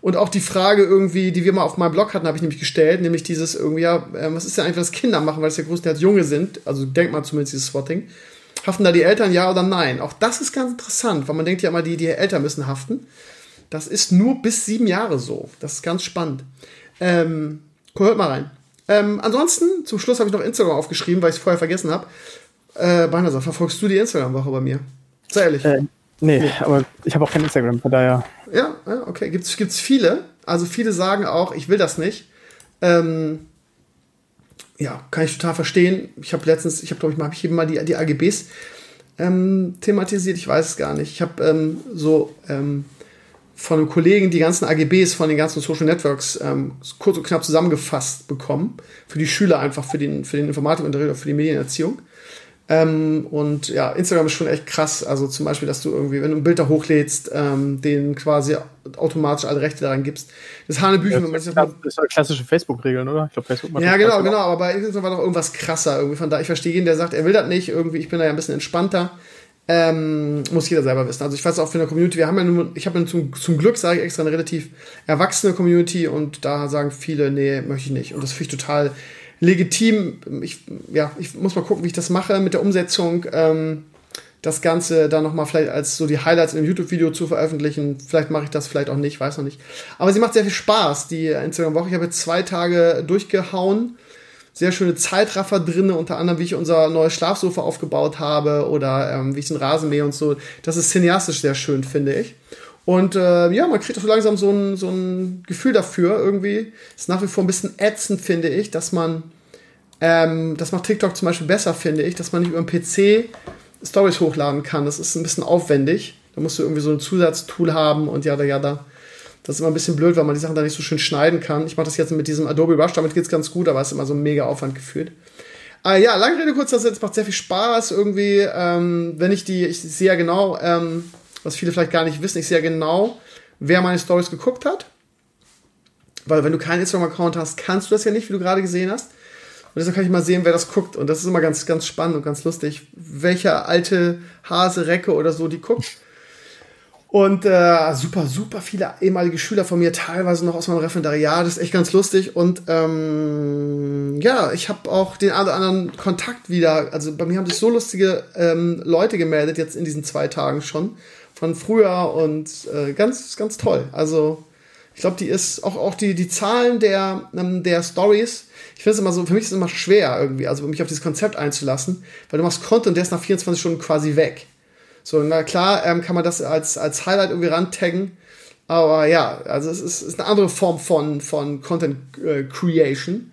Und auch die Frage irgendwie, die wir mal auf meinem Blog hatten, habe ich nämlich gestellt, nämlich dieses irgendwie, ja, äh, was ist denn eigentlich, was Kinder machen, weil es ja größtenteils Junge sind, also denkt mal zumindest dieses Swatting. Haften da die Eltern ja oder nein? Auch das ist ganz interessant, weil man denkt ja immer, die, die Eltern müssen haften. Das ist nur bis sieben Jahre so. Das ist ganz spannend. Ähm, hört mal rein. Ähm, ansonsten, zum Schluss habe ich noch Instagram aufgeschrieben, weil ich es vorher vergessen habe. Äh, Beinahe, verfolgst du die Instagram-Woche bei mir? Sei ehrlich. Äh, nee, nee, aber ich habe auch kein Instagram, von daher. Ja, ja okay. Gibt es viele. Also viele sagen auch, ich will das nicht. Ähm, ja, kann ich total verstehen. Ich habe letztens, ich habe, glaube ich, mal, hab ich eben mal die, die AGBs ähm, thematisiert. Ich weiß es gar nicht. Ich habe ähm, so ähm, von einem Kollegen die ganzen AGBs von den ganzen Social Networks ähm, kurz und knapp zusammengefasst bekommen. Für die Schüler einfach, für den, für den Informatikunterricht oder für die Medienerziehung. Ähm, und ja, Instagram ist schon echt krass. Also zum Beispiel, dass du irgendwie, wenn du ein Bild da hochlädst, ähm, denen quasi automatisch alle Rechte daran gibst. Das Hanebüchen, wenn man sich das. Das sind klassische Facebook-Regeln, oder? Ich glaube, Facebook macht Ja, genau, genau. Aber bei Instagram war doch irgendwas krasser. Irgendwie von da, ich verstehe ihn, der sagt, er will das nicht. Irgendwie, ich bin da ja ein bisschen entspannter. Ähm, muss jeder selber wissen. Also ich weiß auch für eine Community, wir haben ja nur, ich habe zum, zum Glück, sage ich extra, eine relativ erwachsene Community und da sagen viele, nee, möchte ich nicht. Und das finde ich total legitim. Ich, ja, ich muss mal gucken, wie ich das mache mit der Umsetzung. Ähm, das Ganze dann nochmal vielleicht als so die Highlights in einem YouTube-Video zu veröffentlichen. Vielleicht mache ich das, vielleicht auch nicht, weiß noch nicht. Aber sie macht sehr viel Spaß, die Instagram-Woche. Ich habe jetzt zwei Tage durchgehauen sehr schöne Zeitraffer drin, unter anderem, wie ich unser neues Schlafsofa aufgebaut habe oder ähm, wie ich den Rasen mähe und so. Das ist cineastisch sehr schön, finde ich. Und äh, ja, man kriegt auch so langsam so ein, so ein Gefühl dafür. Irgendwie ist nach wie vor ein bisschen ätzend, finde ich, dass man, ähm, das macht TikTok zum Beispiel besser, finde ich, dass man nicht über den PC Stories hochladen kann. Das ist ein bisschen aufwendig. Da musst du irgendwie so ein Zusatztool haben und ja, ja, da. Das ist immer ein bisschen blöd, weil man die Sachen da nicht so schön schneiden kann. Ich mache das jetzt mit diesem Adobe Rush, damit geht es ganz gut, aber es ist immer so ein mega Aufwand gefühlt. Äh, ja, lange Rede, kurzer Sinn, es macht sehr viel Spaß irgendwie, ähm, wenn ich die, ich sehe ja genau, ähm, was viele vielleicht gar nicht wissen, ich sehe ja genau, wer meine Stories geguckt hat. Weil wenn du keinen Instagram-Account hast, kannst du das ja nicht, wie du gerade gesehen hast. Und deshalb kann ich mal sehen, wer das guckt. Und das ist immer ganz, ganz spannend und ganz lustig, welcher alte Hase, Recke oder so die guckt. Und äh, super, super viele ehemalige Schüler von mir, teilweise noch aus meinem Referendariat. Das ist echt ganz lustig. Und ähm, ja, ich habe auch den einen oder anderen Kontakt wieder. Also bei mir haben sich so lustige ähm, Leute gemeldet, jetzt in diesen zwei Tagen schon, von früher und äh, ganz, ganz toll. Also ich glaube, die ist auch, auch die, die Zahlen der, ähm, der Stories. Ich finde es immer so, für mich ist es immer schwer irgendwie, also mich auf dieses Konzept einzulassen, weil du machst Content, der ist nach 24 Stunden quasi weg. So, na klar, ähm, kann man das als, als Highlight irgendwie rantaggen. Aber ja, also es ist, ist eine andere Form von, von Content äh, Creation.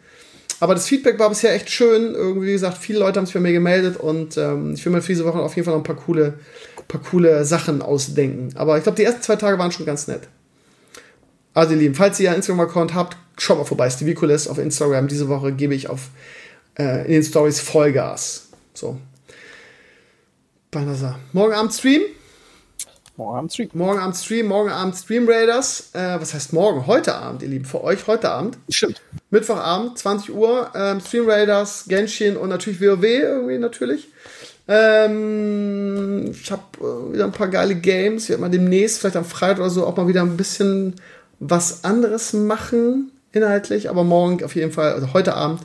Aber das Feedback war bisher echt schön. Irgendwie, wie gesagt, viele Leute haben sich bei mir gemeldet und ähm, ich will mir für diese Woche auf jeden Fall noch ein paar coole, paar coole Sachen ausdenken. Aber ich glaube, die ersten zwei Tage waren schon ganz nett. Also, ihr Lieben, falls ihr einen Instagram-Account habt, schaut mal vorbei. Stevie Kulis auf Instagram. Diese Woche gebe ich auf äh, in den Stories Vollgas. So. Banasa. Morgen Abend Stream. Morgen Abend Stream. Morgen Abend Stream, morgen Abend Stream Raiders. Äh, was heißt morgen? Heute Abend, ihr Lieben. Für euch heute Abend. Stimmt. Mittwochabend, 20 Uhr. Ähm, Stream Raiders, Genshin und natürlich WoW irgendwie natürlich. Ähm, ich habe äh, wieder ein paar geile Games. Ich werde mal demnächst, vielleicht am Freitag oder so, auch mal wieder ein bisschen was anderes machen, inhaltlich. Aber morgen auf jeden Fall, also heute Abend,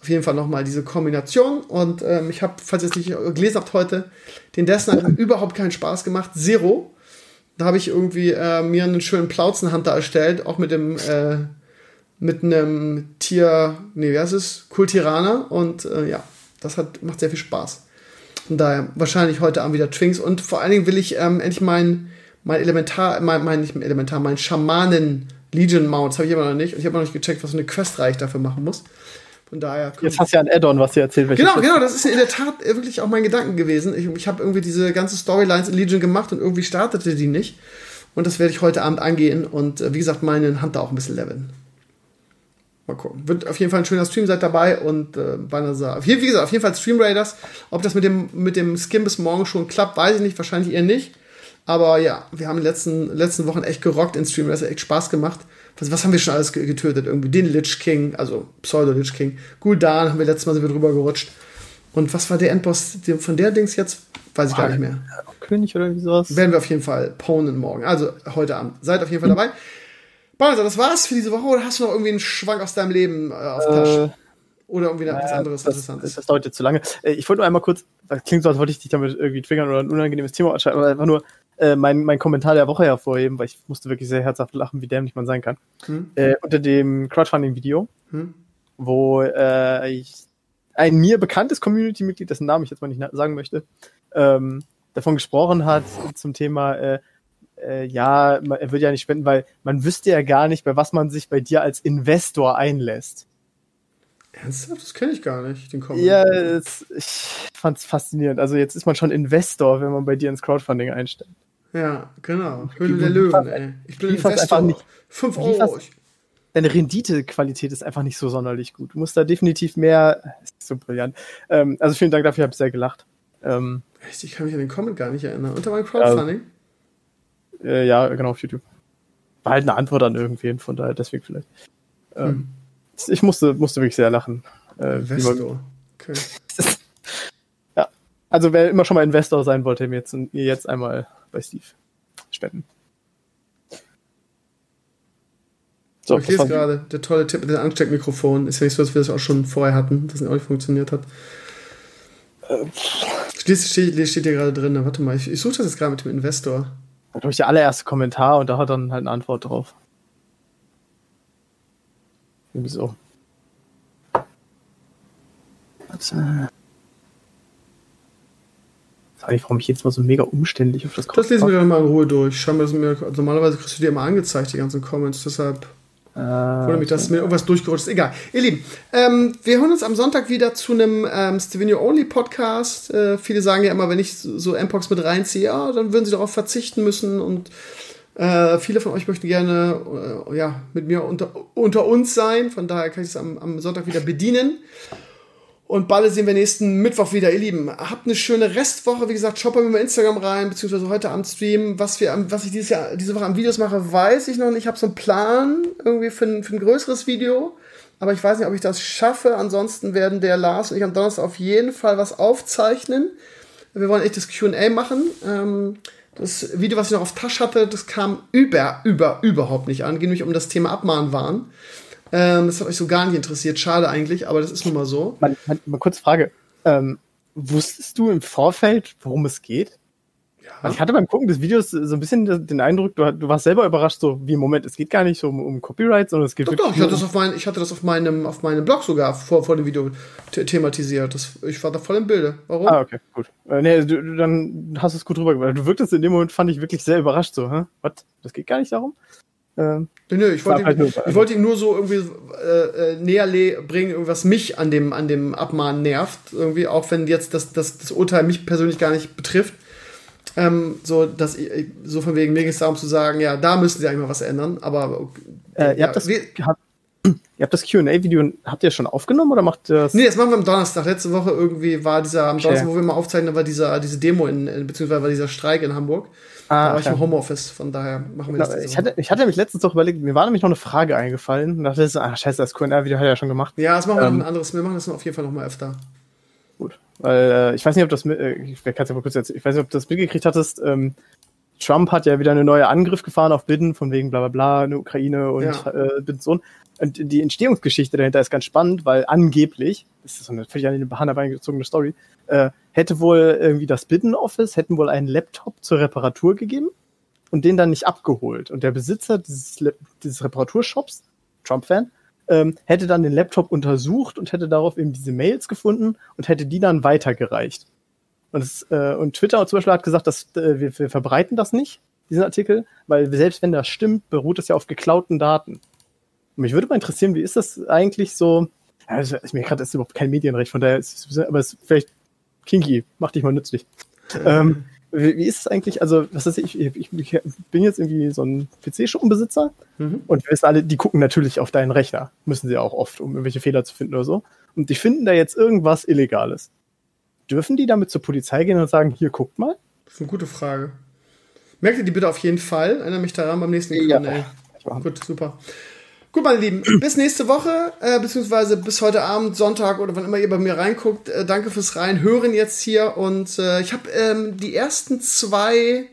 auf jeden Fall nochmal diese Kombination. Und ähm, ich habe, falls ihr es nicht gelesen habt heute, den Dessen hat überhaupt keinen Spaß gemacht. Zero. Da habe ich irgendwie äh, mir einen schönen Plauzenhunter erstellt, auch mit dem äh, mit einem Tier, nee, wie heißt es? Kultiraner. Und äh, ja, das hat, macht sehr viel Spaß. Von daher wahrscheinlich heute Abend wieder Twinks. Und vor allen Dingen will ich ähm, endlich mein, mein Elementar, mein, mein, nicht Elementar, mein Schamanen Legion Mount, das habe ich immer noch nicht. Und ich habe noch nicht gecheckt, was für eine Questreihe ich dafür machen muss. Von daher. Jetzt hast du ja ein Add-on, was dir erzählt. Genau, genau, das ist in der Tat wirklich auch mein Gedanken gewesen. Ich, ich habe irgendwie diese ganze Storylines in Legion gemacht und irgendwie startete die nicht. Und das werde ich heute Abend angehen und äh, wie gesagt, meinen Hunter auch ein bisschen leveln. Mal gucken. Wird auf jeden Fall ein schöner Stream, seid dabei und äh, Banasa. Wie gesagt, auf jeden Fall Stream Raiders. Ob das mit dem, mit dem Skin bis morgen schon klappt, weiß ich nicht, wahrscheinlich eher nicht. Aber ja, wir haben in den letzten, letzten Wochen echt gerockt in Stream Raiders, echt Spaß gemacht. Was, was haben wir schon alles getötet? Irgendwie den Lich King, also Pseudo-Lich King. Gul'dan haben wir letztes Mal sind wir drüber gerutscht. Und was war der Endboss von der Dings jetzt? Weiß ich gar nicht mehr. König oder wie sowas? Werden wir auf jeden Fall ponen morgen. Also heute Abend. Seid auf jeden Fall dabei. Balthasar, das war's für diese Woche oder hast du noch irgendwie einen Schwank aus deinem Leben äh, auf der Tasche? Oder irgendwie noch was anderes das, Interessantes? Das dauert jetzt zu lange. Äh, ich wollte nur einmal kurz, das klingt so, als wollte ich dich damit irgendwie triggern oder ein unangenehmes Thema anschalten, aber einfach nur äh, mein, mein Kommentar der Woche hervorheben, weil ich musste wirklich sehr herzhaft lachen, wie dämlich man sein kann. Hm? Äh, unter dem Crowdfunding-Video, Hm? wo äh, ich, ein mir bekanntes Community-Mitglied, dessen Namen ich jetzt mal nicht sagen möchte, ähm, davon gesprochen hat zum Thema, äh, äh, ja, man- er würde ja nicht spenden, weil man wüsste ja gar nicht, bei was man sich bei dir als Investor einlässt. Ernsthaft? Das kenne ich gar nicht, den Comment. Ja, es, ich fand's faszinierend. Also jetzt ist man schon Investor, wenn man bei dir ins Crowdfunding einsteigt. Ja, genau. Höhle der Löwen, ey. Ich bin Investor. einfach nicht- 5 du Euro. Deine Renditequalität ist einfach nicht so sonderlich gut. Du musst da definitiv mehr. Ist so brillant. Ähm, also vielen Dank dafür, ich habe sehr gelacht. Ähm, Echt, ich kann mich an den Comment gar nicht erinnern. Unter meinem Crowdfunding? äh, ja, genau, auf YouTube. War halt eine Antwort an irgendwen, von daher deswegen vielleicht. Ähm, Ich musste, musste wirklich sehr lachen. Äh, Investor. Okay. Also wer immer schon mal Investor sein wollte, mir jetzt, mir jetzt einmal bei Steve spenden. So, ich das lese gerade, der tolle Tipp mit dem Ansteckmikrofon. Ist ja nicht so, dass wir das auch schon vorher hatten, dass es auch nicht funktioniert hat. Steht, steht, steht hier gerade drin. Warte mal, ich, ich suche das jetzt gerade mit dem Investor. glaube ich, der allererste Kommentar und da hat dann halt eine Antwort drauf. Irgendwie so. Warte. Sag ich, warum ich jetzt mal so mega umständlich auf das Das lesen wir dann mal in Ruhe durch. Schau mir das mir, also normalerweise kriegst du dir immer angezeigt, die ganzen Comments. Deshalb Äh, wundert mich, dass mir irgendwas durchgerutscht ist. Egal. Ihr Lieben, ähm, wir hören uns am Sonntag wieder zu einem ähm, Stevenio Only Podcast. Äh, viele sagen ja immer, wenn ich so so Mpox mit reinziehe, ja, dann würden sie darauf verzichten müssen und äh, viele von euch möchten gerne äh, ja, mit mir unter, unter uns sein. Von daher kann ich es am, am Sonntag wieder bedienen. Und bald sehen wir nächsten Mittwoch wieder, ihr Lieben. Habt eine schöne Restwoche. Wie gesagt, schaut mir bei Instagram rein, beziehungsweise heute am Stream. Was, wir, was ich dieses Jahr, diese Woche am Videos mache, weiß ich noch nicht. Ich habe so einen Plan irgendwie für ein, für ein größeres Video. Aber ich weiß nicht, ob ich das schaffe. Ansonsten werden der Lars und ich am Donnerstag auf jeden Fall was aufzeichnen. Wir wollen echt das QA machen. Ähm, das Video, was ich noch auf Tasch hatte, das kam über, über, überhaupt nicht an. Ging nämlich um das Thema Abmahnwahn. Ähm, das hat euch so gar nicht interessiert. Schade eigentlich, aber das ist nun mal so. mal, mal, mal kurz Frage. Ähm, wusstest du im Vorfeld, worum es geht? Also ich hatte beim Gucken des Videos so ein bisschen den Eindruck, du, du warst selber überrascht, so wie im Moment, es geht gar nicht so um, um Copyright, sondern es geht Doch, doch, ich hatte das auf, mein, ich hatte das auf, meinem, auf meinem Blog sogar vor, vor dem Video the thematisiert. Das, ich war da voll im Bilde. Warum? Ah, okay, gut. Äh, nee, du, du, dann hast du es gut rübergebracht. Du wirktest in dem Moment, fand ich wirklich sehr überrascht, so, hä? Was? Das geht gar nicht darum? Ähm, Nö, ich wollte, halt ihn, ich wollte ihn nur so irgendwie äh, äh näher bringen, irgendwas mich an dem, an dem Abmahnen nervt. Irgendwie, auch wenn jetzt das, das, das Urteil mich persönlich gar nicht betrifft. Ähm, so, dass ich, so von wegen, mir ging es darum zu sagen, ja, da müssen sie eigentlich mal was ändern. Aber äh, ihr, habt das, wir, habt, ihr habt das QA-Video, habt ihr schon aufgenommen oder macht ihr das? Nee, das machen wir am Donnerstag. Letzte Woche irgendwie war dieser, am okay. Donnerstag, wo wir mal aufzeichnen, war dieser, diese Demo in, beziehungsweise war dieser Streik in Hamburg. Ah, da war ich im Homeoffice, von daher machen wir das. Genau, ich hatte, ich hatte mich letztens doch überlegt, mir war nämlich noch eine Frage eingefallen und dachte, ah, scheiße, das QA-Video hat er ja schon gemacht. Ja, das machen wir ähm, noch ein anderes. Wir machen das auf jeden Fall noch mal öfter. Gut. Weil, äh, ich weiß nicht, ob das, äh, ich, ja mal kurz erzählen, ich weiß nicht, ob du das mitgekriegt hattest, ähm, Trump hat ja wieder einen neuen Angriff gefahren auf Biden, von wegen bla bla bla, eine Ukraine und ja. äh, Bidens Sohn. Und die Entstehungsgeschichte dahinter ist ganz spannend, weil angeblich, das ist so eine völlig an den Bahn gezogene Story, äh, hätte wohl irgendwie das Bidden Office, hätten wohl einen Laptop zur Reparatur gegeben und den dann nicht abgeholt. Und der Besitzer dieses, dieses Reparaturshops, Trump-Fan, ähm, hätte dann den Laptop untersucht und hätte darauf eben diese Mails gefunden und hätte die dann weitergereicht. Und, es, äh, und Twitter zum Beispiel hat gesagt, dass äh, wir, wir verbreiten das nicht, diesen Artikel, weil selbst wenn das stimmt, beruht es ja auf geklauten Daten. Und mich würde mal interessieren, wie ist das eigentlich so? Also, mir gerade ist überhaupt kein Medienrecht, von daher ist aber es vielleicht kinky, mach dich mal nützlich. ähm, wie, wie, ist es eigentlich? Also, was weiß ich, ich, ich bin jetzt irgendwie so ein PC-Schuppenbesitzer mhm. und wir wissen alle, die gucken natürlich auf deinen Rechner. Müssen sie auch oft, um irgendwelche Fehler zu finden oder so. Und die finden da jetzt irgendwas Illegales. Dürfen die damit zur Polizei gehen und sagen, hier, guckt mal? Das ist eine gute Frage. Merkt ihr die bitte auf jeden Fall. Erinnere mich daran beim nächsten ja. Gut, super. Gut, meine Lieben, bis nächste Woche, äh, beziehungsweise bis heute Abend, Sonntag oder wann immer ihr bei mir reinguckt. Äh, danke fürs Reinhören jetzt hier. Und äh, ich habe ähm, die ersten zwei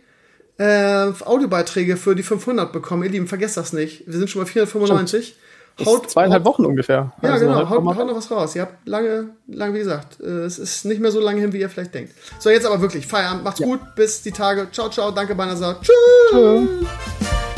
äh, Audiobeiträge für die 500 bekommen. Ihr Lieben, vergesst das nicht. Wir sind schon bei 495. Haut, zweieinhalb Wochen ungefähr. Ja, also genau. Haut, haut, noch was raus. Ihr habt lange, lange, wie gesagt, äh, es ist nicht mehr so lange hin, wie ihr vielleicht denkt. So, jetzt aber wirklich. Feierabend. Macht's ja. gut. Bis die Tage. Ciao, ciao. Danke, Banasa. Tschüss. Tschüss.